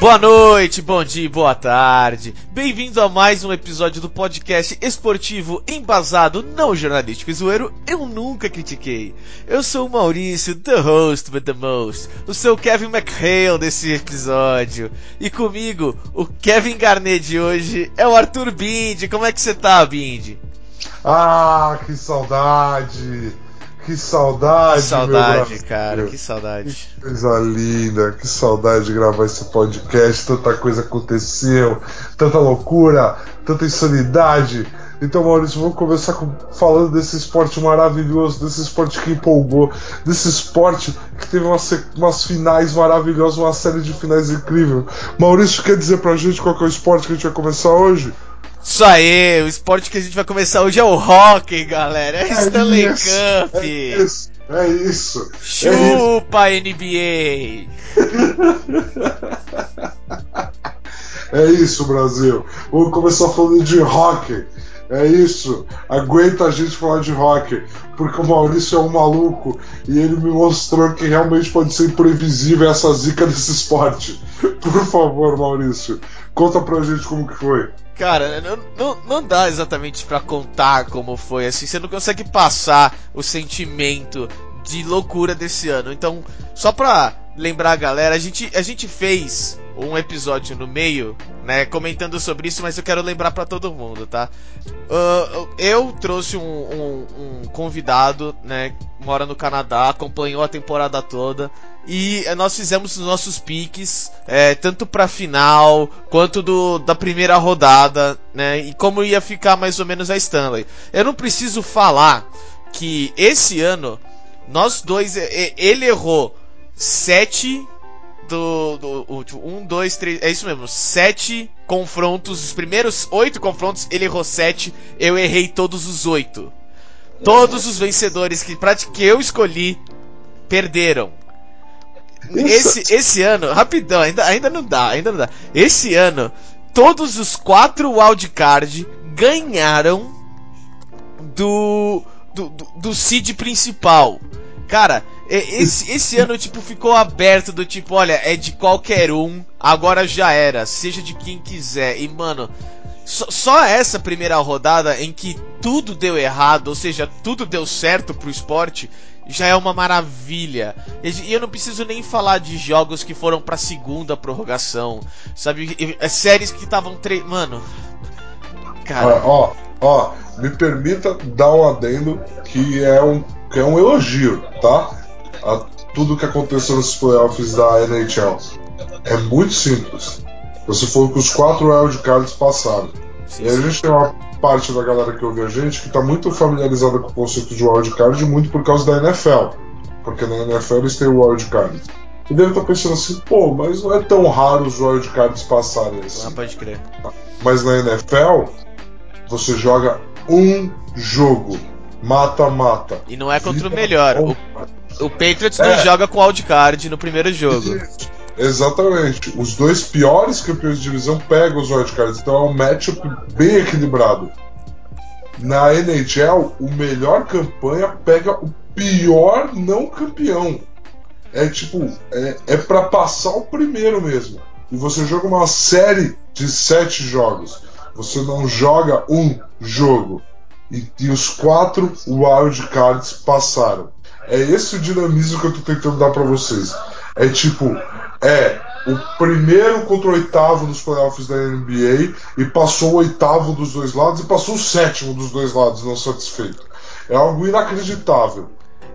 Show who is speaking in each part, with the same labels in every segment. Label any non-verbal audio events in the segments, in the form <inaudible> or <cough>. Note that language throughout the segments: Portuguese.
Speaker 1: Boa noite, bom dia boa tarde. Bem-vindo a mais um episódio do podcast esportivo embasado, não jornalístico e zoeiro, eu nunca critiquei. Eu sou o Maurício, the host with the most, o seu Kevin McHale desse episódio. E comigo, o Kevin Garnet de hoje é o Arthur Bindi. Como é que você tá, Bindi?
Speaker 2: Ah, que saudade! Que saudade,
Speaker 1: Que saudade, cara, que saudade.
Speaker 2: Que coisa linda, que saudade de gravar esse podcast. Tanta coisa aconteceu, tanta loucura, tanta insanidade. Então, Maurício, vamos começar com, falando desse esporte maravilhoso, desse esporte que empolgou, desse esporte que teve umas, umas finais maravilhosas, uma série de finais incrível. Maurício, quer dizer pra gente qual é o esporte que a gente vai começar hoje?
Speaker 1: Isso aí, o esporte que a gente vai começar hoje é o hockey, galera. É, Stanley
Speaker 2: isso,
Speaker 1: Cup.
Speaker 2: É isso, é isso.
Speaker 1: Chupa NBA.
Speaker 2: É isso, Brasil. Vamos começar falando de hockey. É isso. Aguenta a gente falar de hockey. Porque o Maurício é um maluco e ele me mostrou que realmente pode ser imprevisível essa zica desse esporte. Por favor, Maurício, conta pra gente como que foi.
Speaker 1: Cara, não, não, dá exatamente para contar como foi assim. Você não consegue passar o sentimento de loucura desse ano. Então, só pra lembrar a galera, a gente, a gente fez um episódio no meio, né, comentando sobre isso, mas eu quero lembrar para todo mundo, tá? Uh, eu trouxe um, um, um, convidado, né, mora no Canadá, acompanhou a temporada toda e nós fizemos os nossos piques, é, tanto pra final quanto do, da primeira rodada, né, e como ia ficar mais ou menos a Stanley. Eu não preciso falar que esse ano nós dois, ele errou sete do, do, um, dois, três, é isso mesmo, sete confrontos, os primeiros oito confrontos ele errou sete, eu errei todos os oito. Todos os vencedores que, que eu escolhi perderam. Esse, esse ano, rapidão, ainda, ainda não dá, ainda não dá. Esse ano, todos os quatro wildcard ganharam do, do, do, do seed principal. Cara, esse, esse ano, tipo, ficou aberto do tipo, olha, é de qualquer um, agora já era, seja de quem quiser. E, mano, só, só essa primeira rodada em que tudo deu errado, ou seja, tudo deu certo pro esporte, já é uma maravilha. E eu não preciso nem falar de jogos que foram pra segunda prorrogação, sabe? É séries que estavam tre... Mano.
Speaker 2: Cara. Ó, ó, me permita dar um adendo que é um, que é um elogio, tá? A tudo que aconteceu nos playoffs da NHL. É muito simples. Você falou que os quatro wildcards passaram. Sim, e a gente tem uma parte da galera que ouve a gente que está muito familiarizada com o conceito de wildcard, muito por causa da NFL. Porque na NFL eles têm o wildcard. E deve estar pensando assim, pô, mas não é tão raro os wildcards passarem assim.
Speaker 1: Ah, pode crer.
Speaker 2: Mas na NFL, você joga um jogo. Mata-mata.
Speaker 1: E não é contra o melhor. O, o Patriots é. não joga com wildcard no primeiro jogo.
Speaker 2: Exatamente. Os dois piores campeões de divisão pegam os wildcards. Então é um matchup bem equilibrado. Na NHL, o melhor campanha pega o pior não campeão. É tipo, é, é para passar o primeiro mesmo. E você joga uma série de sete jogos. Você não joga um jogo. E, e os quatro wildcards passaram. É esse o dinamismo que eu tô tentando dar para vocês. É tipo, é o primeiro contra o oitavo nos playoffs da NBA e passou o oitavo dos dois lados e passou o sétimo dos dois lados não satisfeito. É algo inacreditável.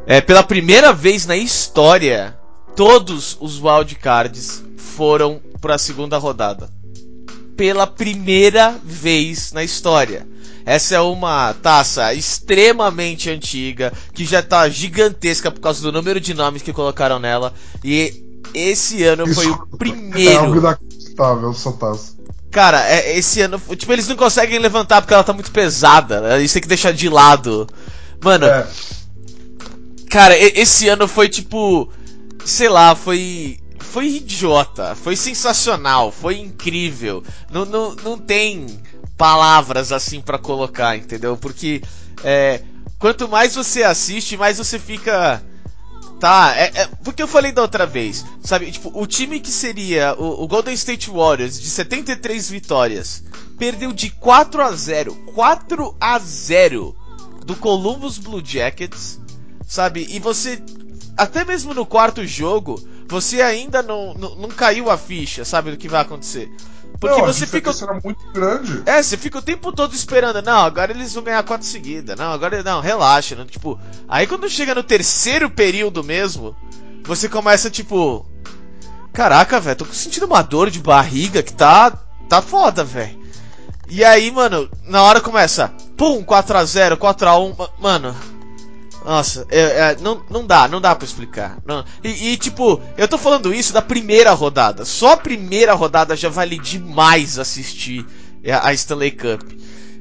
Speaker 1: É, pela primeira vez na história, todos os wildcards foram para a segunda rodada. Pela primeira vez na história. Essa é uma taça extremamente antiga, que já tá gigantesca por causa do número de nomes que colocaram nela. E esse ano
Speaker 2: Isso
Speaker 1: foi o primeiro.
Speaker 2: É algo inacreditável essa taça.
Speaker 1: Cara, é, esse ano. Tipo, eles não conseguem levantar porque ela tá muito pesada. Né? Eles têm que deixar de lado. Mano. É. Cara, esse ano foi tipo. Sei lá, foi. Foi idiota, foi sensacional, foi incrível. Não, não, não tem palavras assim para colocar, entendeu? Porque é, quanto mais você assiste, mais você fica. Tá, é, é, porque eu falei da outra vez, sabe? Tipo, o time que seria o, o, Golden State Warriors de 73 vitórias perdeu de 4 a 0, 4 a 0 do Columbus Blue Jackets, sabe? E você até mesmo no quarto jogo, você ainda não, não, não caiu a ficha, sabe, do que vai acontecer. Porque
Speaker 2: não,
Speaker 1: você fica.
Speaker 2: Era muito grande.
Speaker 1: É, você fica o tempo todo esperando. Não, agora eles vão ganhar quatro seguidas. Não, agora não, relaxa. Não, tipo, aí quando chega no terceiro período mesmo, você começa tipo. Caraca, velho, tô sentindo uma dor de barriga que tá. tá foda, velho. E aí, mano, na hora começa. Pum, 4x0, 4x1. Mano, nossa, é, é, não, não dá, não dá pra explicar. Não. E, e, tipo, eu tô falando isso da primeira rodada. Só a primeira rodada já vale demais assistir a Stanley Cup.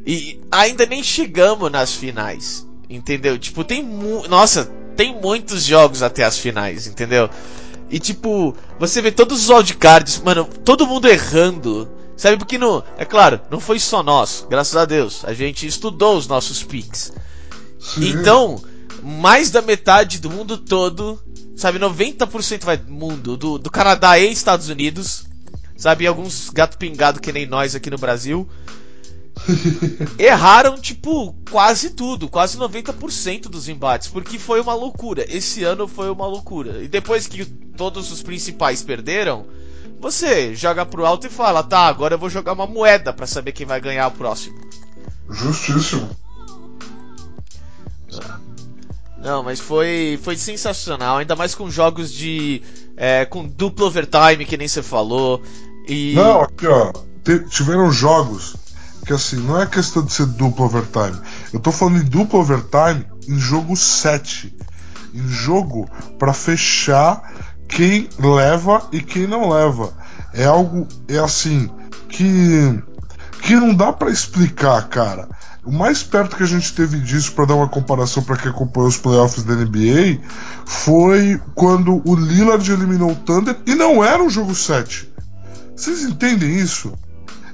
Speaker 1: E ainda nem chegamos nas finais. Entendeu? Tipo, tem Nossa, tem muitos jogos até as finais, entendeu? E tipo, você vê todos os wildcards, mano, todo mundo errando. Sabe porque não. É claro, não foi só nós, graças a Deus. A gente estudou os nossos picks. Então, mais da metade do mundo todo, sabe, 90% vai do mundo, do, do Canadá e Estados Unidos, sabe, alguns gato pingado que nem nós aqui no Brasil, <laughs> erraram, tipo, quase tudo, quase 90% dos embates, porque foi uma loucura. Esse ano foi uma loucura. E depois que todos os principais perderam, você joga pro alto e fala: tá, agora eu vou jogar uma moeda para saber quem vai ganhar o próximo.
Speaker 2: Justíssimo.
Speaker 1: Não, mas foi, foi sensacional, ainda mais com jogos de. É, com duplo overtime, que nem você falou. E...
Speaker 2: Não, aqui ó, tiveram jogos que assim, não é questão de ser duplo overtime. Eu tô falando em duplo overtime em jogo 7. Em jogo para fechar quem leva e quem não leva. É algo, é assim, que. que não dá para explicar, cara. O mais perto que a gente teve disso, para dar uma comparação para quem acompanhou os playoffs da NBA, foi quando o Lillard eliminou o Thunder e não era um jogo 7. Vocês entendem isso?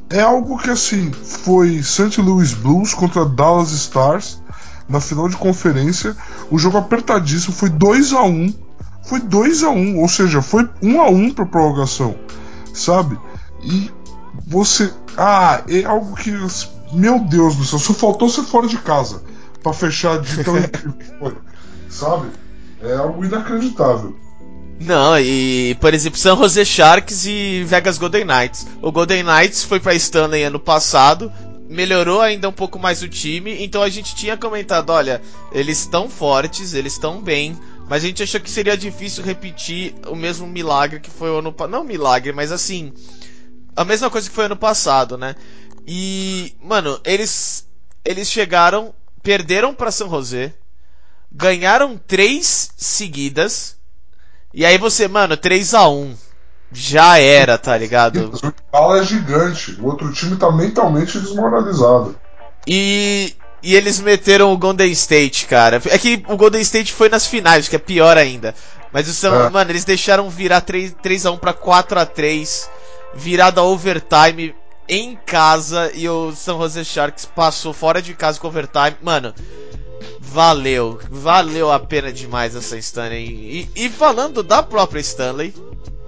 Speaker 2: É algo que assim foi St. Louis Blues contra Dallas Stars na final de conferência. O jogo apertadíssimo foi 2 a 1 Foi 2 a 1 ou seja, foi 1 a 1 para prorrogação, sabe? E você. Ah, é algo que meu Deus do céu, só faltou ser fora de casa para fechar de tão <laughs> incrível que foi. Sabe? É algo inacreditável.
Speaker 1: Não, e por exemplo, San Jose Sharks e Vegas Golden Knights. O Golden Knights foi para Stanley ano passado, melhorou ainda um pouco mais o time, então a gente tinha comentado, olha, eles estão fortes, eles estão bem, mas a gente achou que seria difícil repetir o mesmo milagre que foi o ano passado. Não milagre, mas assim, a mesma coisa que foi ano passado, né? E, mano, eles eles chegaram, perderam para São José, ganharam três seguidas. E aí você, mano, 3 a 1 já era, tá ligado?
Speaker 2: O Galo é gigante, o outro time tá mentalmente desmoralizado.
Speaker 1: E e eles meteram o Golden State, cara. É que o Golden State foi nas finais, que é pior ainda. Mas o São, é. mano, eles deixaram virar 3, 3 a 1 para 4 a 3, virada overtime em casa e o San Jose Sharks passou fora de casa com overtime. Mano, valeu. Valeu a pena demais essa Stanley. E, e falando da própria Stanley,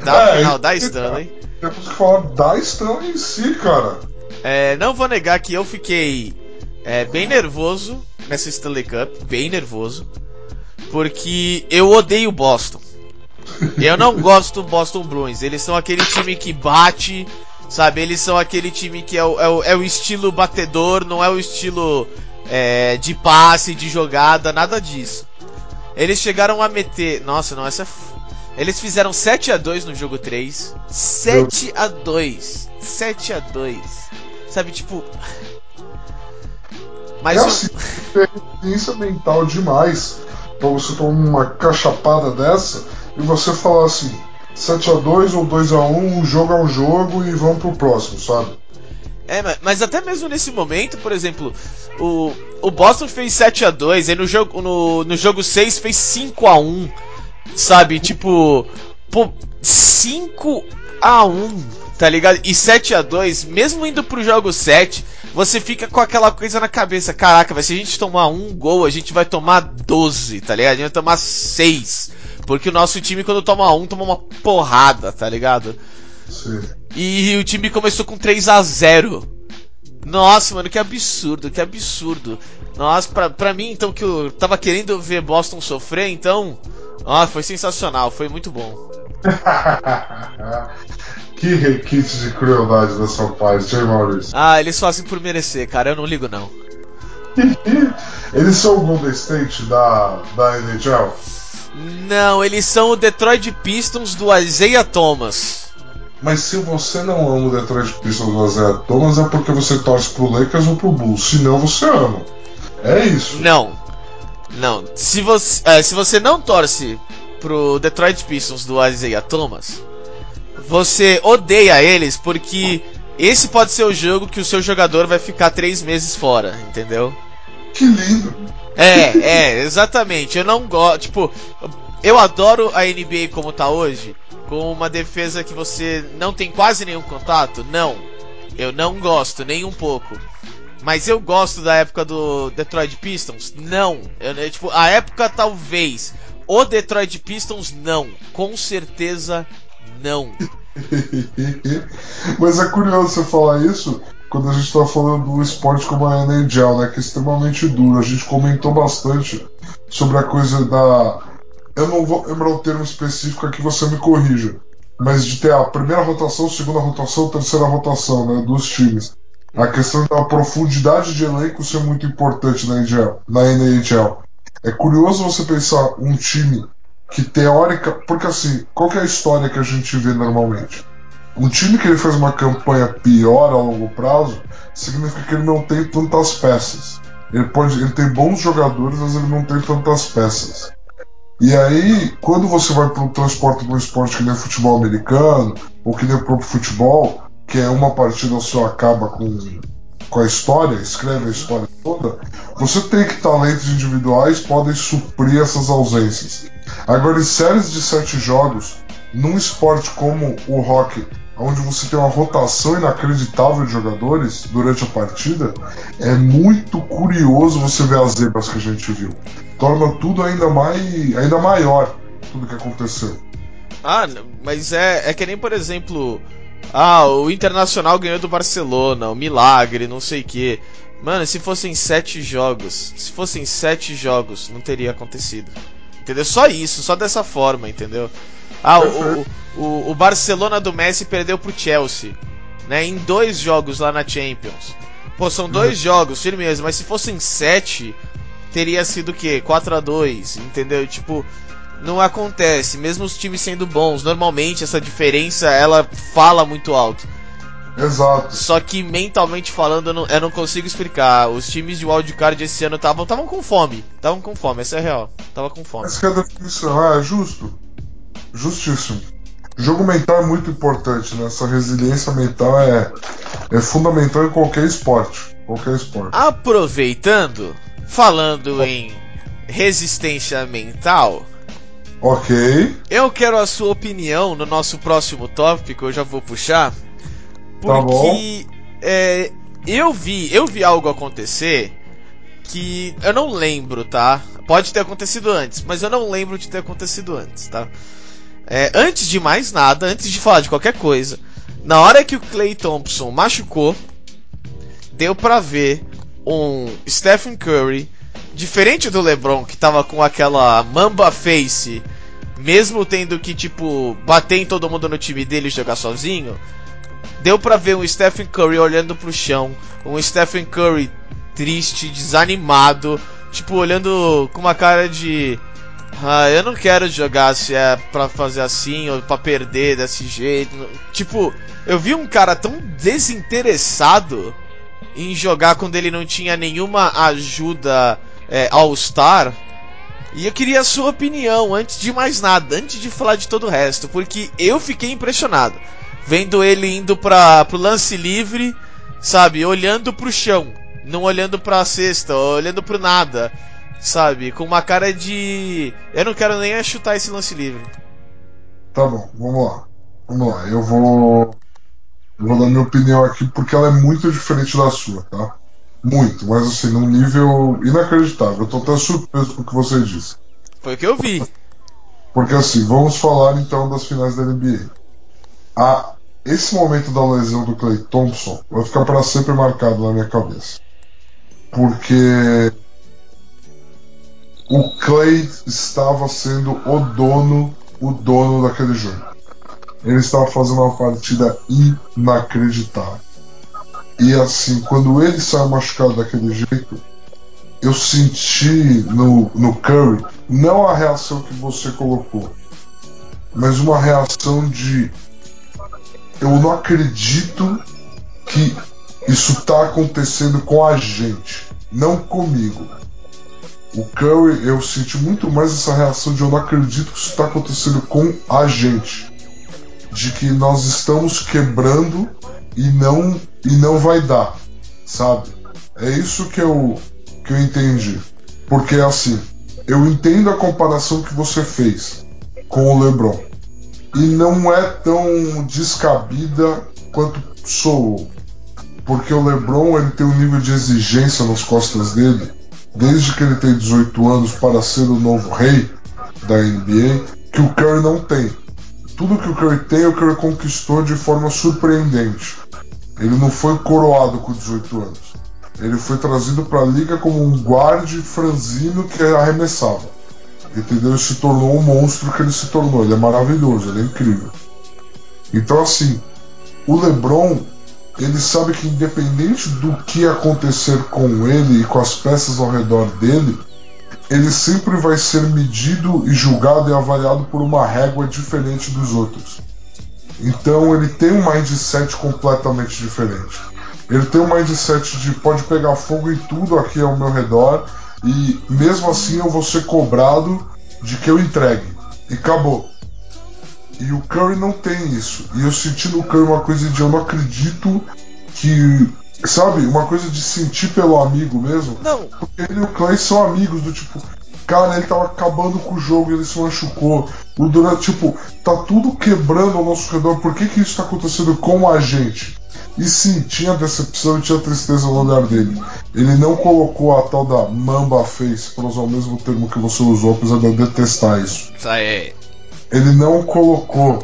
Speaker 1: da é, final da Stanley.
Speaker 2: Temos que falar da Stanley em si, cara.
Speaker 1: É, não vou negar que eu fiquei é, bem nervoso nessa Stanley Cup, bem nervoso, porque eu odeio Boston. Eu não gosto do Boston Bruins. Eles são aquele time que bate, Sabe, eles são aquele time que é o, é o, é o estilo batedor, não é o estilo é, de passe, de jogada, nada disso. Eles chegaram a meter. Nossa, não, essa. É eles fizeram 7 a 2 no jogo 3. 7 a 2 7 a 2 Sabe, tipo. <laughs>
Speaker 2: Mas é assim, experiência mental demais pra você tomar uma cachapada dessa e você falar assim 7x2 ou 2x1, um jogo é um jogo e vamos pro próximo, sabe?
Speaker 1: É, mas até mesmo nesse momento, por exemplo, o, o Boston fez 7 x 2 e no jogo, no, no jogo 6 fez 5 x 1 sabe? Tipo, pô, 5 a 1 tá ligado? E 7 a 2 mesmo indo pro jogo 7, você fica com aquela coisa na cabeça, caraca, vai se a gente tomar um gol, a gente vai tomar 12, tá ligado? A gente vai tomar 6. Porque o nosso time, quando toma um, toma uma porrada, tá ligado?
Speaker 2: Sim.
Speaker 1: E o time começou com 3 a 0 Nossa, mano, que absurdo, que absurdo. Nossa, pra, pra mim, então, que eu tava querendo ver Boston sofrer, então. Nossa, foi sensacional, foi muito bom. <laughs>
Speaker 2: que requinte de crueldade da sua parte, hein, Maurício?
Speaker 1: Ah, eles fazem por merecer, cara, eu não ligo não. <laughs>
Speaker 2: eles são o Golden State da, da NHL?
Speaker 1: Não, eles são o Detroit Pistons do Isaiah Thomas.
Speaker 2: Mas se você não ama o Detroit Pistons do Isaiah Thomas é porque você torce pro Lakers ou pro Bulls. Se não, você ama. É isso.
Speaker 1: Não. Não. Se você, é, se você não torce pro Detroit Pistons do Isaiah Thomas, você odeia eles porque esse pode ser o jogo que o seu jogador vai ficar três meses fora, entendeu?
Speaker 2: Que lindo!
Speaker 1: É, é, exatamente. Eu não gosto. Tipo, eu adoro a NBA como tá hoje, com uma defesa que você não tem quase nenhum contato. Não, eu não gosto nem um pouco. Mas eu gosto da época do Detroit Pistons? Não. Eu, tipo, a época talvez. O Detroit Pistons, não. Com certeza, não. <laughs>
Speaker 2: Mas é curioso você falar isso quando a gente está falando do esporte como a NHL, né? Que é extremamente duro. A gente comentou bastante sobre a coisa da. Eu não vou lembrar o termo específico aqui, você me corrija. Mas de ter a primeira rotação, segunda rotação, terceira rotação, né? Dos times. A questão da profundidade de elenco ser muito importante na NHL. Na NHL. É curioso você pensar um time que teórica. Porque assim, qual é a história que a gente vê normalmente? Um time que ele faz uma campanha pior a longo prazo significa que ele não tem tantas peças. Ele pode, ele tem bons jogadores, mas ele não tem tantas peças. E aí, quando você vai para o transporte para um esporte que nem futebol americano, ou que nem o próprio futebol, que é uma partida só acaba com, com a história, escreve a história toda, você tem que talentos individuais podem suprir essas ausências. Agora, em séries de sete jogos, num esporte como o hockey, onde você tem uma rotação inacreditável de jogadores durante a partida, é muito curioso você ver as zebras que a gente viu. Torna tudo ainda mais, ainda maior tudo que aconteceu.
Speaker 1: Ah, mas é, é que nem, por exemplo, ah, o Internacional ganhou do Barcelona, o Milagre, não sei o que. Mano, se fossem sete jogos, se fossem sete jogos, não teria acontecido. Entendeu? Só isso, só dessa forma, entendeu? Ah, o, o, o Barcelona do Messi perdeu pro Chelsea, né? Em dois jogos lá na Champions. Pô, são dois uhum. jogos, firmeza, mas se fossem sete, teria sido o quê? 4 a 2 entendeu? Tipo, não acontece, mesmo os times sendo bons, normalmente essa diferença ela fala muito alto.
Speaker 2: Exato.
Speaker 1: Só que mentalmente falando, eu não, eu não consigo explicar. Os times de wildcard esse ano estavam com fome. Estavam com fome, essa é real. Tava com fome.
Speaker 2: Essa é a definição, é justo. Justíssimo. Jogo mental é muito importante, né? Essa resiliência mental é, é fundamental em qualquer esporte. Qualquer esporte.
Speaker 1: Aproveitando, falando em resistência mental.
Speaker 2: Ok.
Speaker 1: Eu quero a sua opinião no nosso próximo tópico, eu já vou puxar.
Speaker 2: Tá
Speaker 1: porque tá é, eu vi, eu vi algo acontecer que eu não lembro, tá? Pode ter acontecido antes, mas eu não lembro de ter acontecido antes, tá? É, antes de mais nada, antes de falar de qualquer coisa, na hora que o Clay Thompson machucou, deu para ver um Stephen Curry diferente do LeBron que tava com aquela mamba face, mesmo tendo que tipo bater em todo mundo no time dele e jogar sozinho, deu para ver um Stephen Curry olhando pro chão, um Stephen Curry triste, desanimado, tipo olhando com uma cara de ah, eu não quero jogar se é pra fazer assim ou pra perder desse jeito. Tipo, eu vi um cara tão desinteressado em jogar quando ele não tinha nenhuma ajuda é, All-Star. E eu queria a sua opinião antes de mais nada, antes de falar de todo o resto, porque eu fiquei impressionado. Vendo ele indo pra, pro lance livre, sabe, olhando pro chão, não olhando pra cesta, olhando pro nada sabe? Com uma cara de. Eu não quero nem chutar esse lance livre.
Speaker 2: Tá bom, vamos lá. Vamos lá, eu vou. Eu vou dar minha opinião aqui porque ela é muito diferente da sua, tá? Muito, mas assim, num nível inacreditável. Eu tô até surpreso com o que você disse.
Speaker 1: Foi o que eu vi.
Speaker 2: Porque assim, vamos falar então das finais da NBA. A, esse momento da lesão do Clay Thompson vai ficar para sempre marcado na minha cabeça. Porque o Clay estava sendo o dono, o dono daquele jogo. Ele estava fazendo uma partida inacreditável. E assim, quando ele saiu machucado daquele jeito, eu senti no, no Curry não a reação que você colocou, mas uma reação de eu não acredito que isso está acontecendo com a gente, não comigo. O Curry, eu senti muito mais essa reação de eu não acredito que isso está acontecendo com a gente. De que nós estamos quebrando e não, e não vai dar, sabe? É isso que eu, que eu entendi. Porque assim, eu entendo a comparação que você fez com o LeBron. E não é tão descabida quanto soou. Porque o LeBron ele tem um nível de exigência nas costas dele, desde que ele tem 18 anos para ser o novo rei da NBA, que o Curry não tem. Tudo que o Curry tem, o Curry conquistou de forma surpreendente. Ele não foi coroado com 18 anos. Ele foi trazido para a liga como um guarde franzino que arremessava. Entendeu? Ele se tornou o monstro que ele se tornou. Ele é maravilhoso, ele é incrível. Então, assim, o LeBron, ele sabe que independente do que acontecer com ele e com as peças ao redor dele, ele sempre vai ser medido e julgado e avaliado por uma régua diferente dos outros. Então ele tem um mindset completamente diferente. Ele tem um mindset de pode pegar fogo em tudo aqui ao meu redor e mesmo assim eu vou ser cobrado de que eu entregue. E acabou. E o Curry não tem isso. E eu senti no Curry uma coisa de eu não acredito que. Sabe? Uma coisa de sentir pelo amigo mesmo.
Speaker 1: Não.
Speaker 2: Porque ele e o Clay são amigos do tipo. Cara, ele tava acabando com o jogo, ele se machucou. O Durant, tipo, tá tudo quebrando ao nosso redor. Por que, que isso tá acontecendo com a gente? E sim, tinha decepção e tinha tristeza no olhar dele. Ele não colocou a tal da Mamba Face, para usar o mesmo termo que você usou, apesar de eu detestar isso.
Speaker 1: Isso aí.
Speaker 2: Ele não colocou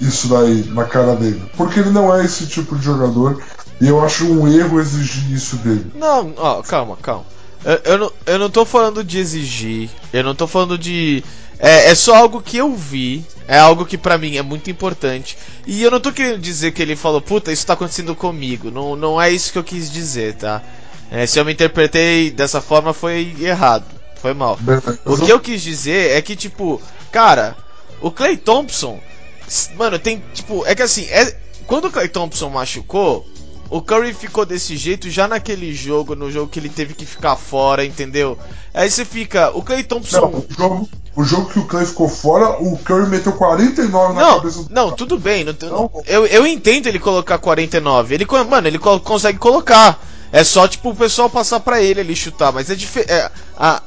Speaker 2: isso daí na cara dele. Porque ele não é esse tipo de jogador. E eu acho um erro exigir isso dele.
Speaker 1: Não, ó, calma, calma. Eu, eu, não, eu não tô falando de exigir, eu não tô falando de. É, é só algo que eu vi, é algo que pra mim é muito importante. E eu não tô querendo dizer que ele falou, puta, isso tá acontecendo comigo. Não, não é isso que eu quis dizer, tá? É, se eu me interpretei dessa forma foi errado, foi mal. O que eu quis dizer é que, tipo, cara, o Clay Thompson, mano, tem, tipo, é que assim, é, quando o Clay Thompson machucou, o Curry ficou desse jeito já naquele jogo, no jogo que ele teve que ficar fora, entendeu? Aí você fica, o Clay Thompson.
Speaker 2: Não, o jogo, o jogo que o Clay ficou fora, o Curry meteu 49 na
Speaker 1: não,
Speaker 2: cabeça do.
Speaker 1: Não, tudo bem. Não,
Speaker 2: Não.
Speaker 1: eu, eu entendo ele colocar 49. Ele, mano, ele co- consegue colocar. É só, tipo, o pessoal passar pra ele ali chutar. Mas é diferente. a, o-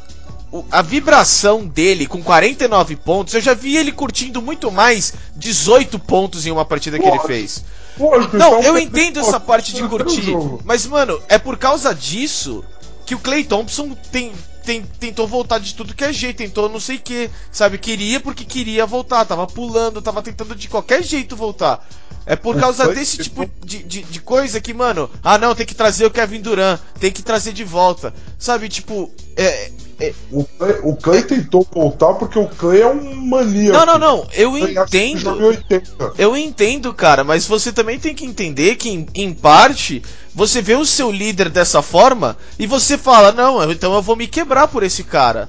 Speaker 1: a vibração dele com 49 pontos, eu já vi ele curtindo muito mais 18 pontos em uma partida que ele fez. Não,
Speaker 2: então,
Speaker 1: eu entendo essa parte de curtir, mas mano, é por causa disso que o Clay Thompson tem, tem- tentou voltar de tudo que é jeito, tentou não sei o que, sabe? Queria porque queria voltar, tava pulando, tava tentando de qualquer jeito voltar. É por
Speaker 2: O
Speaker 1: causa
Speaker 2: Clay-
Speaker 1: desse tipo de, de, de coisa que, mano, ah não, tem que trazer o Kevin Durant, tem que trazer de volta, sabe? Tipo, é. é-
Speaker 2: O Clay, o Clay tentou voltar porque o Clay é um maníaco.
Speaker 1: não, não, não, eu
Speaker 2: que
Speaker 1: entendo.
Speaker 2: joga em 80.
Speaker 1: Eu entendo, cara, mas você também tem que entender que, em, em parte, você vê o seu líder dessa forma e você fala: não, então eu vou me quebrar por esse cara.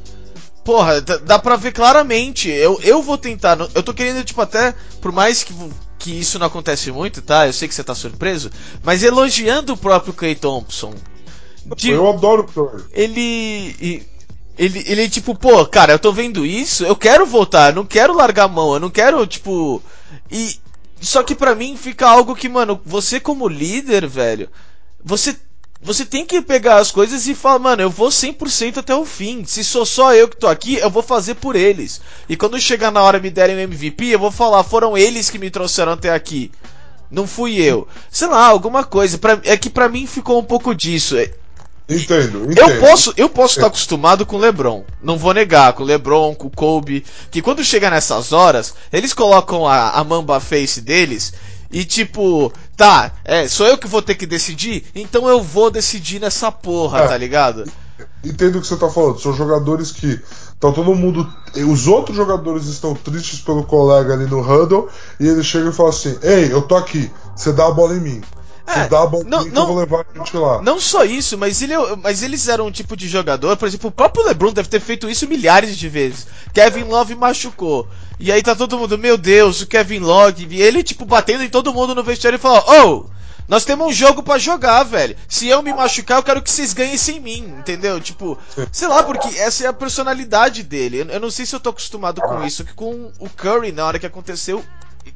Speaker 1: Porra, dá, pra ver claramente. Eu, eu vou tentar. Eu tô querendo, tipo, até, por mais que, que isso não acontece muito, tá? Eu sei que você tá surpreso, mas elogiando o próprio Clay Thompson. De-
Speaker 2: Eu adoro o Curry.
Speaker 1: ele. Ele, ele, tipo, pô, cara, eu tô vendo isso, eu quero voltar, eu não quero largar a mão, eu não quero, tipo. E. Só que pra mim fica algo que, mano, você como líder, velho, você você tem que pegar as coisas e falar, mano, eu vou 100% até o fim. Se sou só eu que tô aqui, eu vou fazer por eles. E quando chegar na hora e me derem o MVP, eu vou falar, foram eles que me trouxeram até aqui. Não fui eu. Sei lá, alguma coisa. Pra, é que pra mim ficou um pouco disso.
Speaker 2: Entendo, entendo.
Speaker 1: Eu posso, eu posso estar acostumado com o LeBron. Não vou negar, com o LeBron, com o Kobe, que quando chega nessas horas, eles colocam a, a mamba face deles e tipo, tá, é, sou eu que vou ter que decidir, então eu vou decidir nessa porra,
Speaker 2: É.
Speaker 1: tá ligado?
Speaker 2: Entendo o que você tá falando. São jogadores que. Tá todo mundo. Os outros jogadores estão tristes pelo colega ali no huddle. E ele chega e fala assim: Ei, eu tô aqui. Você dá a bola em mim.
Speaker 1: É, não- não-
Speaker 2: vou levar a gente lá.
Speaker 1: Não só isso, mas, ele, é- mas eles eram um tipo de jogador, por exemplo, o próprio LeBron deve ter feito isso milhares de vezes. Kevin Love machucou. E aí tá todo mundo, meu Deus, o Kevin Love. E ele, tipo, batendo em todo mundo no vestiário e falou: Oh, nós temos um jogo pra jogar, velho. Se eu me machucar, eu quero que vocês ganhem sem mim, entendeu? Tipo, sei lá, porque essa é a personalidade dele. Eu, eu não sei se eu tô acostumado com isso, que com o Curry, na hora que aconteceu,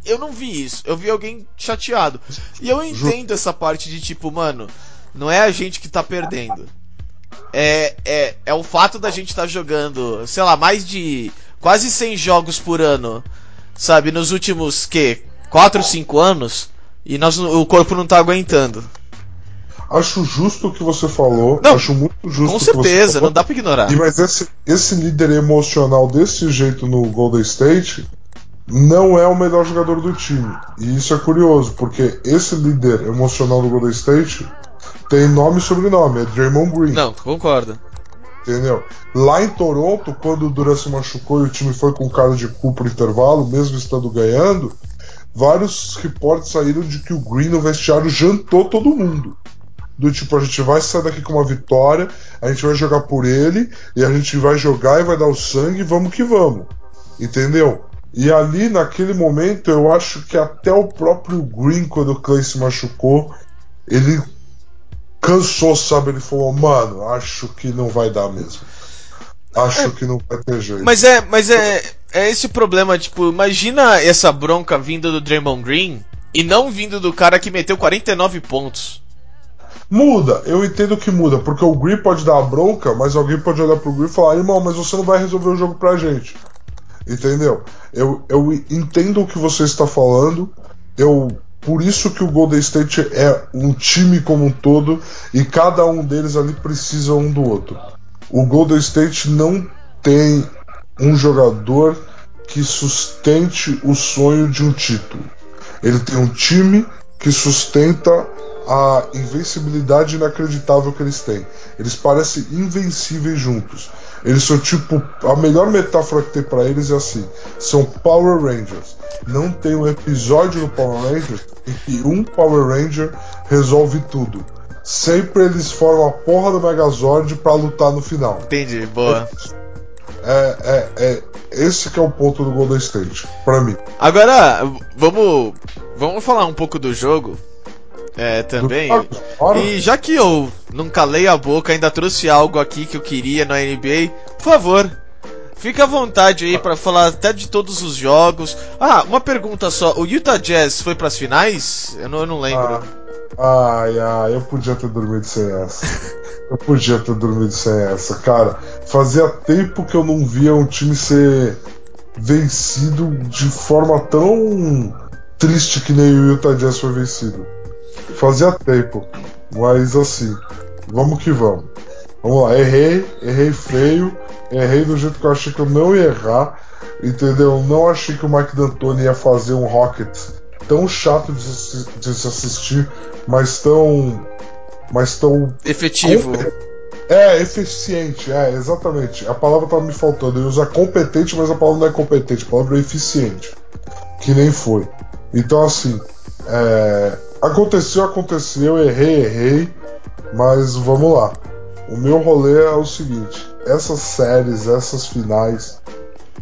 Speaker 1: eu não vi isso. Eu vi alguém chateado. E eu entendo essa parte de tipo, mano, não é a gente que tá perdendo. É, é, é o fato da gente estar jogando, sei lá, mais de quase 100 jogos por ano, sabe, nos últimos, que, 4, 5 anos, e nós, o corpo não tá aguentando.
Speaker 2: Acho justo o que você falou.
Speaker 1: Não,
Speaker 2: acho muito justo
Speaker 1: Com
Speaker 2: o que você
Speaker 1: certeza,
Speaker 2: falou.
Speaker 1: não dá pra ignorar.
Speaker 2: E, mas esse, esse líder emocional desse jeito no Golden State não é o melhor jogador do time. E isso é curioso, porque esse líder emocional do Golden State tem nome e sobrenome, é Draymond Green.
Speaker 1: Não, concordo.
Speaker 2: Entendeu? Lá em Toronto, quando o Durant se machucou e o time foi com cara de cu pro intervalo, mesmo estando ganhando, vários reportes saíram de que o Green no vestiário jantou todo mundo. Do tipo, a gente vai sair daqui com uma vitória, a gente vai jogar por ele, e a gente vai jogar e vai dar o sangue, vamos que vamos. Entendeu? E ali, naquele momento, eu acho que até o próprio Green, quando o Clay se machucou, ele cansou, sabe? Ele falou, mano, acho que não vai dar mesmo. Acho que não vai ter jeito.
Speaker 1: Mas é, mas é, é esse o problema, tipo, imagina essa bronca vindo do Draymond Green e não vindo do cara que meteu 49 pontos.
Speaker 2: Muda, eu entendo que muda, porque o Green pode dar a bronca, mas alguém pode olhar pro Green e falar, irmão, mas você não vai resolver o jogo pra gente. Entendeu? Eu, eu entendo o que você está falando. Eu por isso que o Golden State é um time como um todo e cada um deles ali precisa um do outro. O Golden State não tem um jogador que sustente o sonho de um título. Ele tem um time que sustenta a invencibilidade inacreditável que eles têm. Eles parecem invencíveis juntos. Eles são tipo. A melhor metáfora que tem pra eles é assim: são Power Rangers. Não tem um episódio no Power Rangers em que um Power Ranger resolve tudo. Sempre eles formam a porra do Megazord pra lutar no final.
Speaker 1: Entendi, boa.
Speaker 2: É, é, é esse que é o ponto do Golden State, pra mim.
Speaker 1: Agora, vamos, vamos falar um pouco do jogo é, também. E já que eu não calei a boca, ainda trouxe algo aqui que eu queria na NBA, por favor, fica à vontade aí pra falar até de todos os jogos. Ah, uma pergunta só: o Utah Jazz foi pras finais? Eu não, eu não lembro.
Speaker 2: Ah, ai, ai, eu podia ter dormido sem essa. <laughs> Eu podia ter dormido sem essa, cara. Fazia tempo que eu não via um time ser vencido de forma tão triste que nem o Utah Jazz foi vencido. Fazia tempo, mas assim, vamos que vamos. Vamos lá, errei, errei feio, errei do jeito que eu achei que eu não ia errar, entendeu? Não achei que o Mike D'Antoni ia fazer um Rocket tão chato de se, de se assistir, mas tão. mas tão.
Speaker 1: Efetivo.
Speaker 2: É, eficiente, é, exatamente. A palavra tava me faltando. Eu ia usar competente, mas a palavra não é competente, a palavra é eficiente. Que nem foi. Então, assim, é, aconteceu, aconteceu, errei, errei, mas vamos lá. O meu rolê é o seguinte: essas séries, essas finais.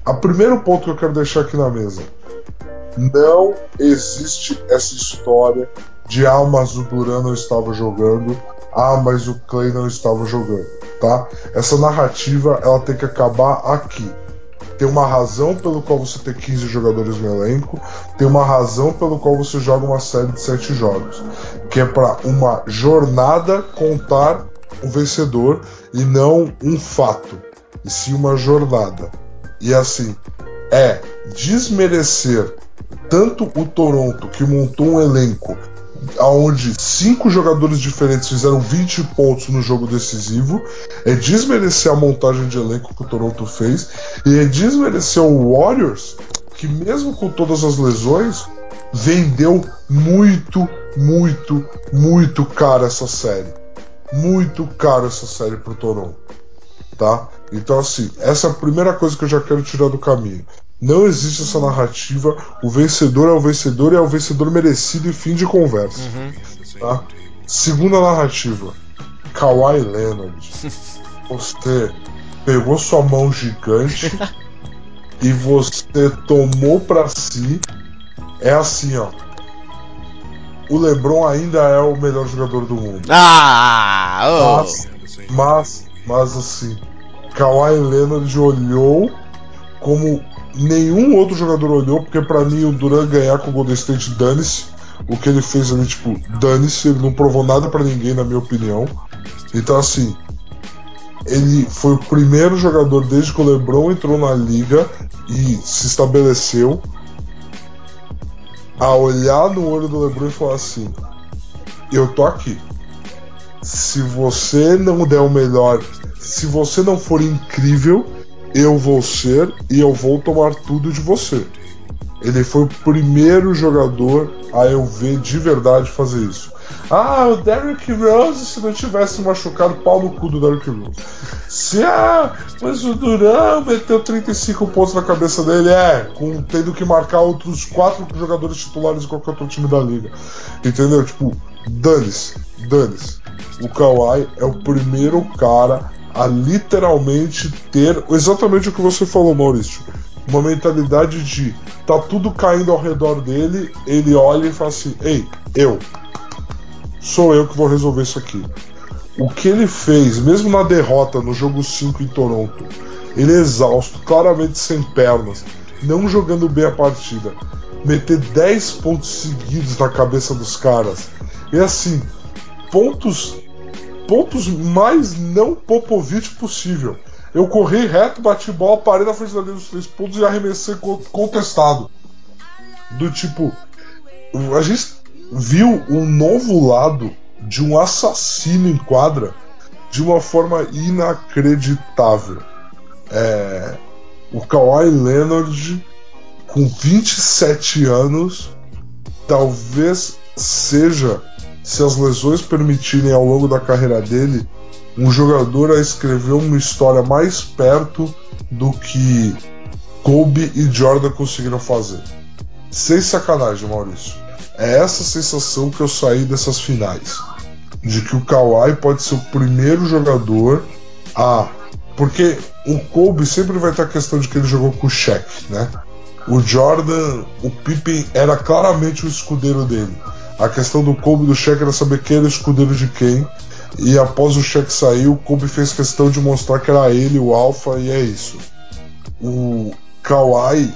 Speaker 2: A primeiro ponto que eu quero deixar aqui na mesa. Não existe essa história de ah, mas o Duran não estava jogando, ah, mas o Clay não estava jogando, tá? Essa narrativa ela tem que acabar aqui. Tem uma razão pelo qual você tem 15 jogadores no elenco, tem uma razão pelo qual você joga uma série de 7 jogos. que é para uma jornada contar o vencedor e não um fato, e sim uma jornada. E assim, é desmerecer tanto o Toronto, que montou um elenco onde cinco jogadores diferentes fizeram 20 pontos no jogo decisivo, é desmerecer a montagem de elenco que o Toronto fez, e é desmerecer o Warriors, que mesmo com todas as lesões, vendeu muito, muito, muito caro essa série. Muito caro essa série pro Toronto. Tá? Então, assim, essa é a primeira coisa que eu já quero tirar do caminho. Não existe essa narrativa. O vencedor é o vencedor e é o vencedor merecido e fim de conversa.
Speaker 1: Uhum.
Speaker 2: Tá? Segunda narrativa. Kawhi Leonard. <laughs> Você pegou sua mão gigante e você tomou para si. É assim, ó. O LeBron ainda é o melhor jogador do mundo.
Speaker 1: Ah! Oh.
Speaker 2: Mas, mas, mas assim, Kawhi Leonard olhou como nenhum outro jogador olhou, porque para mim o Duran ganhar com o Golden State dane-se. O que ele fez ali, tipo, dane-se, ele não provou nada para ninguém, na minha opinião. Então, assim, ele foi o primeiro jogador desde que o LeBron entrou na liga e se estabeleceu a olhar no olho do LeBron e falar assim: Eu tô aqui. Se você não der o melhor, se você não for incrível, eu vou ser e eu vou tomar tudo de você. Ele foi o primeiro jogador a eu ver de verdade fazer isso. Ah, o Derrick Rose, se não tivesse machucado, pau no cu do Derrick Rose. Se ah, mas o Durão meteu 35 pontos na cabeça dele, é, com, tendo que marcar outros quatro jogadores titulares de qualquer outro time da liga. Entendeu? Tipo, dane-se, dane-se. O Kawhi é o primeiro cara a literalmente ter exatamente o que você falou, Maurício. Uma mentalidade de tá tudo caindo ao redor dele, ele olha e fala assim: Ei, eu. Sou eu que vou resolver isso aqui. O que ele fez, mesmo na derrota no jogo 5 em Toronto, ele é exausto, claramente sem pernas, não jogando bem a partida, meter 10 pontos seguidos na cabeça dos caras. E assim, pontos pontos mais não Popovich possível. Eu corri reto, bati bola, parei na frente da linha dos três pontos e arremessei contestado. Do tipo, a gente viu um novo lado de um assassino em quadra de uma forma inacreditável. É, o Kawhi Leonard, com 27 anos, talvez seja se as lesões permitirem ao longo da carreira dele, um jogador a escrever uma história mais perto do que Kobe e Jordan conseguiram fazer. Sem sacanagem, Maurício. É essa sensação que eu saí dessas finais. De que o Kawhi pode ser o primeiro jogador a. Porque o Kobe sempre vai ter a questão de que ele jogou com o Shaq, né? O Jordan, o Pippen era claramente o escudeiro dele. A questão do Kobe do Shaq era saber quem era o escudeiro de quem. E após o Shaq sair, o Kobe fez questão de mostrar que era ele o alfa e é isso. O Kawhi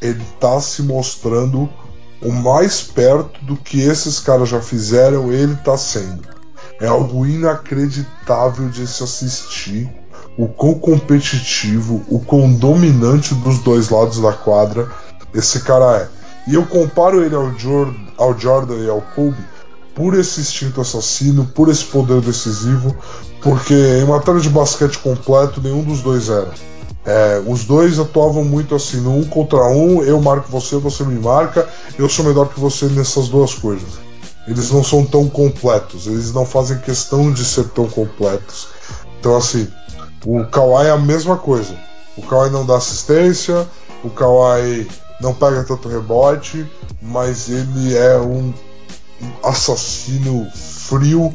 Speaker 2: ele tá se mostrando o mais perto do que esses caras já fizeram, ele tá sendo. É algo inacreditável de se assistir. O quão competitivo, o quão dominante dos dois lados da quadra esse cara é. E eu comparo ele ao, Jordan, ao Jordan e ao Kobe por esse instinto assassino, por esse poder decisivo, porque em matéria de basquete completo, nenhum dos dois era. É, os dois atuavam muito assim, no um contra um, eu marco você, você me marca, eu sou melhor que você nessas duas coisas. Eles não são tão completos, eles não fazem questão de ser tão completos. Então, assim, o Kawhi é a mesma coisa. O Kawhi não dá assistência, o Kawhi não pega tanto rebote, mas ele é um assassino frio,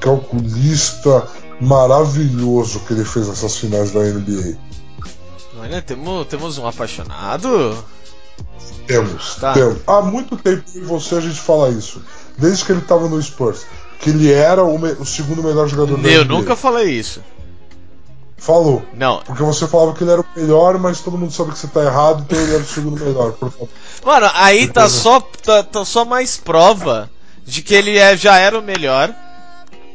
Speaker 2: calculista, maravilhoso que ele fez nessas finais da NBA.
Speaker 1: Olha, temos, temos um apaixonado?
Speaker 2: Temos, tá. temos. Há muito tempo em você a gente fala isso. Desde que ele estava no Spurs. Que ele era o, o segundo melhor jogador da NBA.
Speaker 1: Eu nunca falei isso.
Speaker 2: Falou.
Speaker 1: Não.
Speaker 2: Porque você falava que ele era o melhor, mas todo mundo sabe que você tá errado, então ele era o segundo melhor. Por favor.
Speaker 1: Mano, aí tá só, tá, tá só mais prova de que ele é, já era o melhor.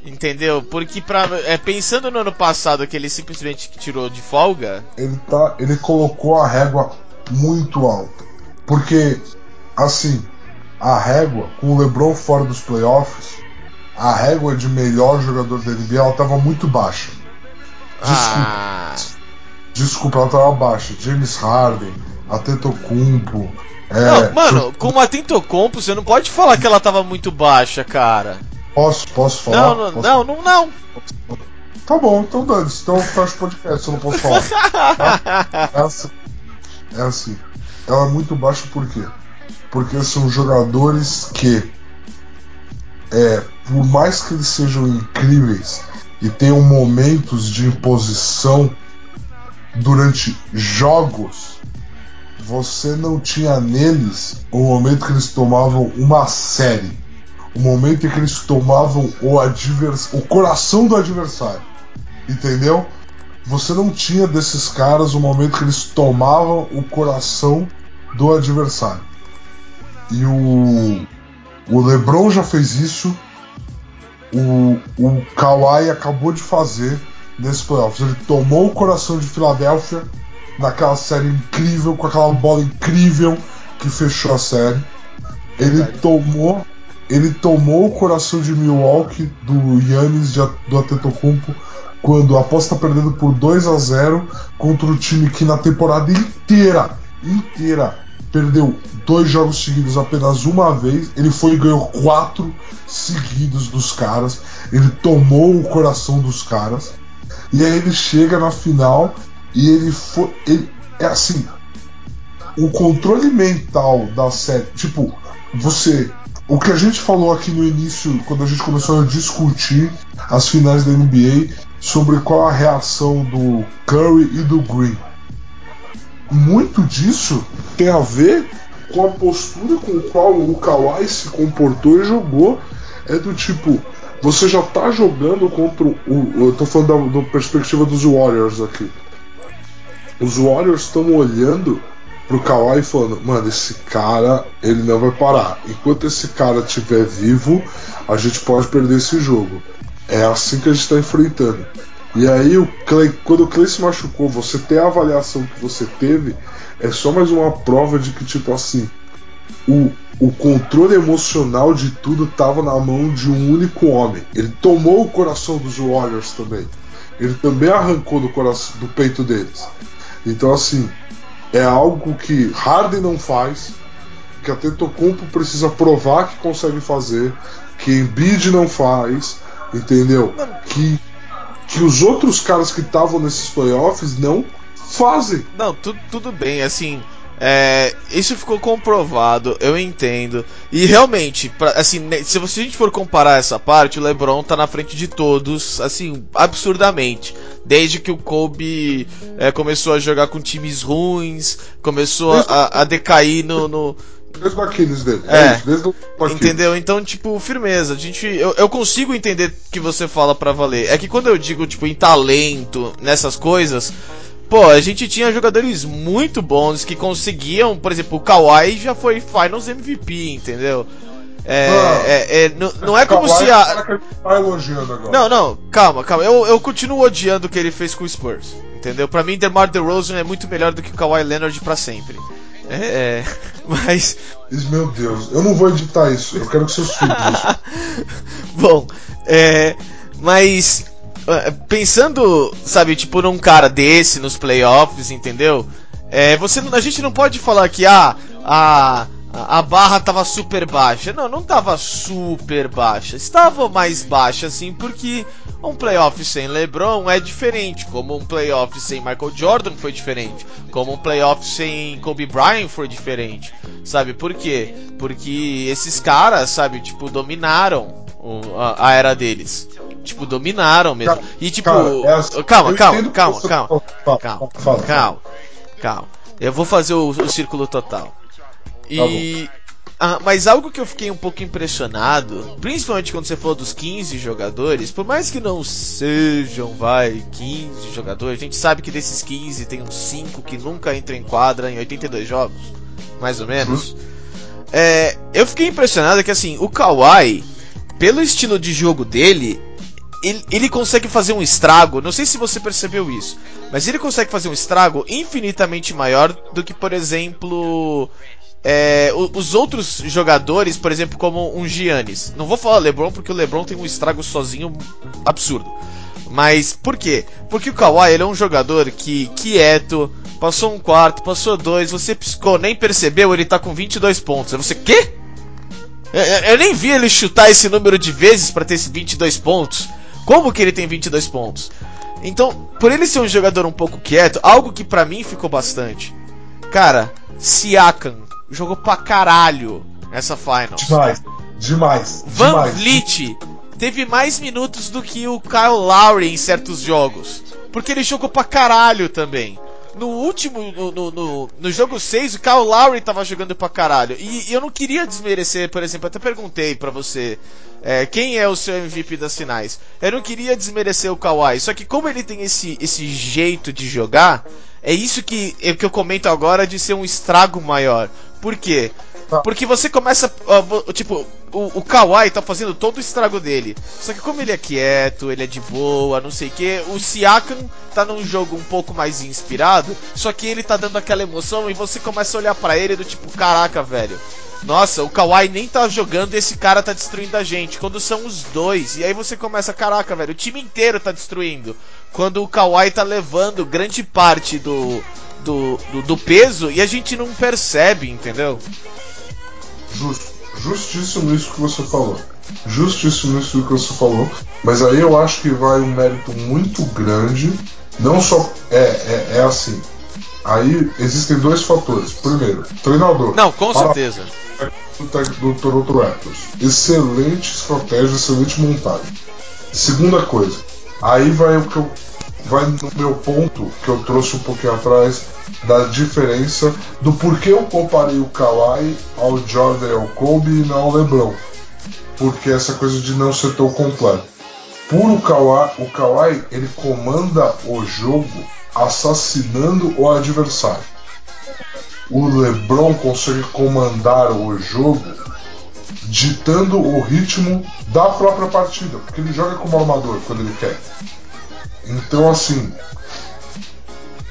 Speaker 1: Entendeu? Porque pra, é, pensando no ano passado que ele simplesmente tirou de folga.
Speaker 2: Ele, tá, ele colocou a régua muito alta. Porque, assim, a régua, com o LeBron fora dos playoffs, a régua de melhor jogador da NBA ela tava muito baixa. Desculpa.
Speaker 1: Ah,
Speaker 2: Desculpa, ela tava baixa. James Harden, Atetokounmpo. É,
Speaker 1: não, mano, com uma Tentocompo, você não pode falar que ela tava muito baixa, cara.
Speaker 2: Posso, posso falar?
Speaker 1: Não, não,
Speaker 2: Posso-
Speaker 1: não, não, não.
Speaker 2: Tá bom, então dane-se. Então fecha o podcast, eu não posso falar. <laughs> Tá? É assim. É assim. Ela é muito baixa por quê? Porque são jogadores que, é, por mais que eles sejam incríveis e tenham momentos de imposição durante jogos, você não tinha neles o momento que eles tomavam uma série. O momento em que eles tomavam o, advers o coração do adversário. Entendeu? Você não tinha desses caras o momento que eles tomavam o coração do adversário. E o, o LeBron já fez isso. O, o Kawhi acabou de fazer nesse playoffs. Ele tomou o coração de Filadélfia naquela série incrível, com aquela bola incrível que fechou a série. Ele tomou, ele tomou o coração de Milwaukee do Yannis de, do Antetokounmpo quando após estar perdendo por 2 a 0 contra o time que na temporada inteira, inteira perdeu dois jogos seguidos apenas uma vez, ele foi e ganhou quatro seguidos dos caras. Ele tomou o coração dos caras. E aí ele chega na final e ele foi. Ele, é assim. O controle mental da série. Tipo, você. O que a gente falou aqui no início, quando a gente começou a discutir as finais da NBA, sobre qual a reação do Curry e do Green. Muito disso tem a ver com a postura com qual o Kawhi se comportou e jogou. É do tipo, você já tá jogando contra o. Eu tô falando da, da perspectiva dos Warriors aqui. Os Warriors estão olhando pro Kawhi falando, mano, esse cara, ele não vai parar. Enquanto esse cara estiver vivo, a gente pode perder esse jogo. É assim que a gente tá enfrentando. E aí, o Clay, quando o Clay se machucou, você ter a avaliação que você teve, é só mais uma prova de que, tipo assim, o, o controle emocional de tudo estava na mão de um único homem. Ele tomou o coração dos Warriors também. Ele também arrancou do, coração, do peito deles. Então, assim, é algo que Harden não faz, que a Tetocumpo precisa provar que consegue fazer, que Embiid não faz, entendeu? Que, que os outros caras que estavam nesses playoffs não fazem.
Speaker 1: Não, tu, tudo bem, assim. É, isso ficou comprovado, eu entendo. E realmente, pra, assim, ne- se você- se a gente for comparar essa parte, o LeBron tá na frente de todos, assim, absurdamente. Desde que o Kobe é, começou a jogar com times ruins, começou a, a decair no, no,
Speaker 2: Dele.
Speaker 1: É.
Speaker 2: Aquiles.
Speaker 1: Entendeu? Então, tipo, firmeza. A gente, eu, eu consigo entender o que você fala pra valer. É que quando eu digo, tipo, em talento, nessas coisas, pô, a gente tinha jogadores muito bons que conseguiam, por exemplo, o Kawhi já foi Finals MVP, entendeu? É,
Speaker 2: Ah.
Speaker 1: é, é, não, não é como se
Speaker 2: é
Speaker 1: a.
Speaker 2: tá elogiando agora.
Speaker 1: Não, não, calma, calma. Eu, eu continuo odiando o que ele fez com o Spurs, entendeu? Pra mim, DeMar DeRozan é muito melhor do que o Kawhi Leonard pra sempre. É, é, <laughs> mas
Speaker 2: Meu Deus, eu não vou editar isso. Eu quero que seus filhos. <laughs>
Speaker 1: Bom, é. Mas. é, Pensando, sabe, tipo, num cara desse nos playoffs, entendeu? É, você, a gente não pode falar que ah, a, a barra tava super baixa. Não, não tava super baixa. Estava mais baixa, assim, porque um playoff sem LeBron é diferente. Como um playoff sem Michael Jordan foi diferente. Como um playoff sem Kobe Bryant foi diferente. Sabe por quê? Porque esses caras, sabe, tipo, dominaram a, a era deles. Tipo, dominaram mesmo. E tipo,
Speaker 2: é assim,
Speaker 1: calma, calma, calma, calma, calma, calma, calma. Eu vou fazer o, o círculo total. E. ah, mas algo que eu fiquei um pouco impressionado, principalmente quando você falou dos 15 jogadores, por mais que não sejam, vai, 15 jogadores, a gente sabe que desses 15 tem uns 5 que nunca entram em quadra em 82 jogos, mais ou menos. É, eu fiquei impressionado que assim, o Kawhi, pelo estilo de jogo dele, ele, ele, consegue fazer um estrago. Não sei se você percebeu isso, mas ele consegue fazer um estrago infinitamente maior do que, por exemplo, é, os outros jogadores, por exemplo, como um Giannis. Não vou falar LeBron porque o LeBron tem um estrago sozinho absurdo. Mas por quê? Porque o Kawhi ele é um jogador que quieto, passou um quarto, passou dois, você piscou, nem percebeu, ele tá com 22 pontos. Você, quê? Eu, eu nem vi ele chutar esse número de vezes para ter esses 22 pontos. Como que ele tem 22 pontos? Então, por ele ser um jogador um pouco quieto, algo que para mim ficou bastante. Cara, Siakam jogou pra caralho essa Finals.
Speaker 2: Demais, demais.
Speaker 1: Van
Speaker 2: demais.
Speaker 1: Vliet teve mais minutos do que o Kyle Lowry em certos jogos. Porque ele jogou pra caralho também. No último, no, no, no, no jogo 6, o Kyle Lowry tava jogando pra caralho. E, e eu não queria desmerecer, por exemplo, até perguntei pra você é, quem é o seu MVP das finais. Eu não queria desmerecer o Kawhi, só que como ele tem esse, esse jeito de jogar, é isso que, é, que eu comento agora de ser um estrago maior. Por quê? Tá. Porque você começa. Uh, tipo, o, o Kawhi tá fazendo todo o estrago dele. Só que como ele é quieto, ele é de boa, não sei o que, o Siakam tá num jogo um pouco mais inspirado, só que ele tá dando aquela emoção e você começa a olhar para ele do tipo, caraca, velho. Nossa, o Kawhi nem tá jogando e esse cara tá destruindo a gente. Quando são os dois. E aí você começa, caraca, velho, o time inteiro tá destruindo. Quando o Kawhi tá levando grande parte do, do, do, do peso e a gente não percebe, entendeu?
Speaker 2: Justo. Justíssimo isso que você falou. Justíssimo isso que você falou. Mas aí eu acho que vai um mérito muito grande. Não só. É, é, é assim. Aí existem dois fatores. Primeiro, treinador.
Speaker 1: Não, com certeza.
Speaker 2: Do, do Toronto Raptors. Excelente estratégia, excelente montagem. Segunda coisa. Aí vai o que eu vai no meu ponto que eu trouxe um pouquinho atrás da diferença do porquê eu comparei o Kawhi ao Jordan ao Kobe e não ao LeBron. Porque essa coisa de não ser tão completo. Por o Kawhi, o Kawhi ele comanda o jogo assassinando o adversário. O LeBron consegue comandar o jogo ditando o ritmo da própria partida, porque ele joga como armador quando ele quer. Então, assim,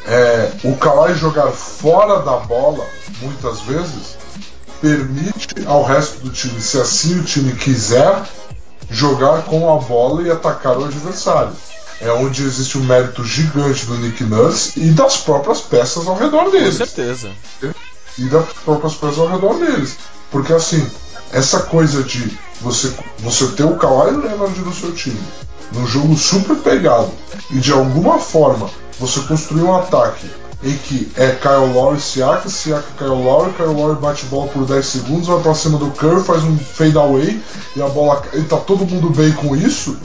Speaker 2: é, o Kawhi jogar fora da bola, muitas vezes, permite ao resto do time, se assim o time quiser, jogar com a bola e atacar o adversário. É onde existe um mérito gigante do Nick Nurse e das próprias peças ao redor deles.
Speaker 1: Com certeza.
Speaker 2: E das próprias peças ao redor deles. Porque assim, essa coisa de você, você ter o Kawhi Leonard no seu time, num jogo super pegado, e de alguma forma você construir um ataque em que é Kyle Lowry, Siaka, Siaka, Kyle Lowry, Kyle Lowry bate bola por 10 segundos, vai pra cima do Curry, faz um fade away e a bola. e tá todo mundo bem com isso.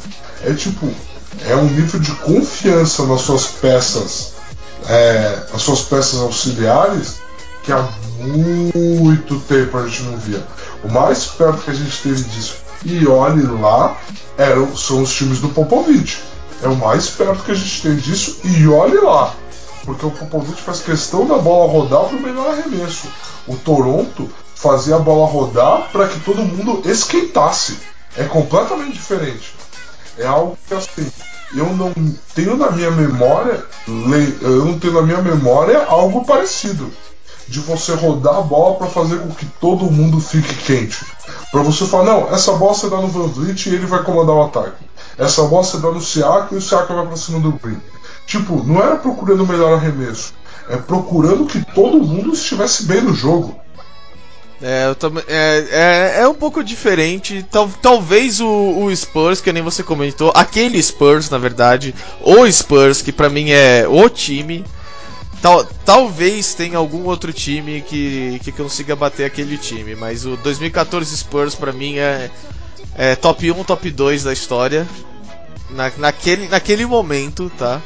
Speaker 2: É tipo, é um nível de confiança nas suas peças, é, as suas peças auxiliares, que há muito tempo a gente não via. O mais perto que a gente teve disso, e olhe lá, eram, são os times do Popovich. É o mais perto que a gente tem disso, e olhe lá. Porque o Popovich faz questão da bola rodar para o melhor arremesso. O Toronto fazia a bola rodar para que todo mundo esquentasse. É completamente diferente. É algo que assim, eu não tenho na minha memória, eu não tenho na minha memória algo parecido de você rodar a bola para fazer com que todo mundo fique quente. Para você falar, não, essa bola você dá no Van Vliet e ele vai comandar o ataque. Essa bola você dá no Siaka e o Siaka vai para cima do Green. Tipo, não era procurando o melhor arremesso, é procurando que todo mundo estivesse bem no jogo.
Speaker 1: É, também, é, é, é, um pouco diferente. Tal, talvez o, o, Spurs, que nem você comentou, aquele Spurs, na verdade, o Spurs, que para mim é o time, Tal, talvez tenha algum outro time que, que consiga bater aquele time, mas o 2014 Spurs para mim é, é, top 1, top 2 da história. Na, naquele, naquele momento, tá?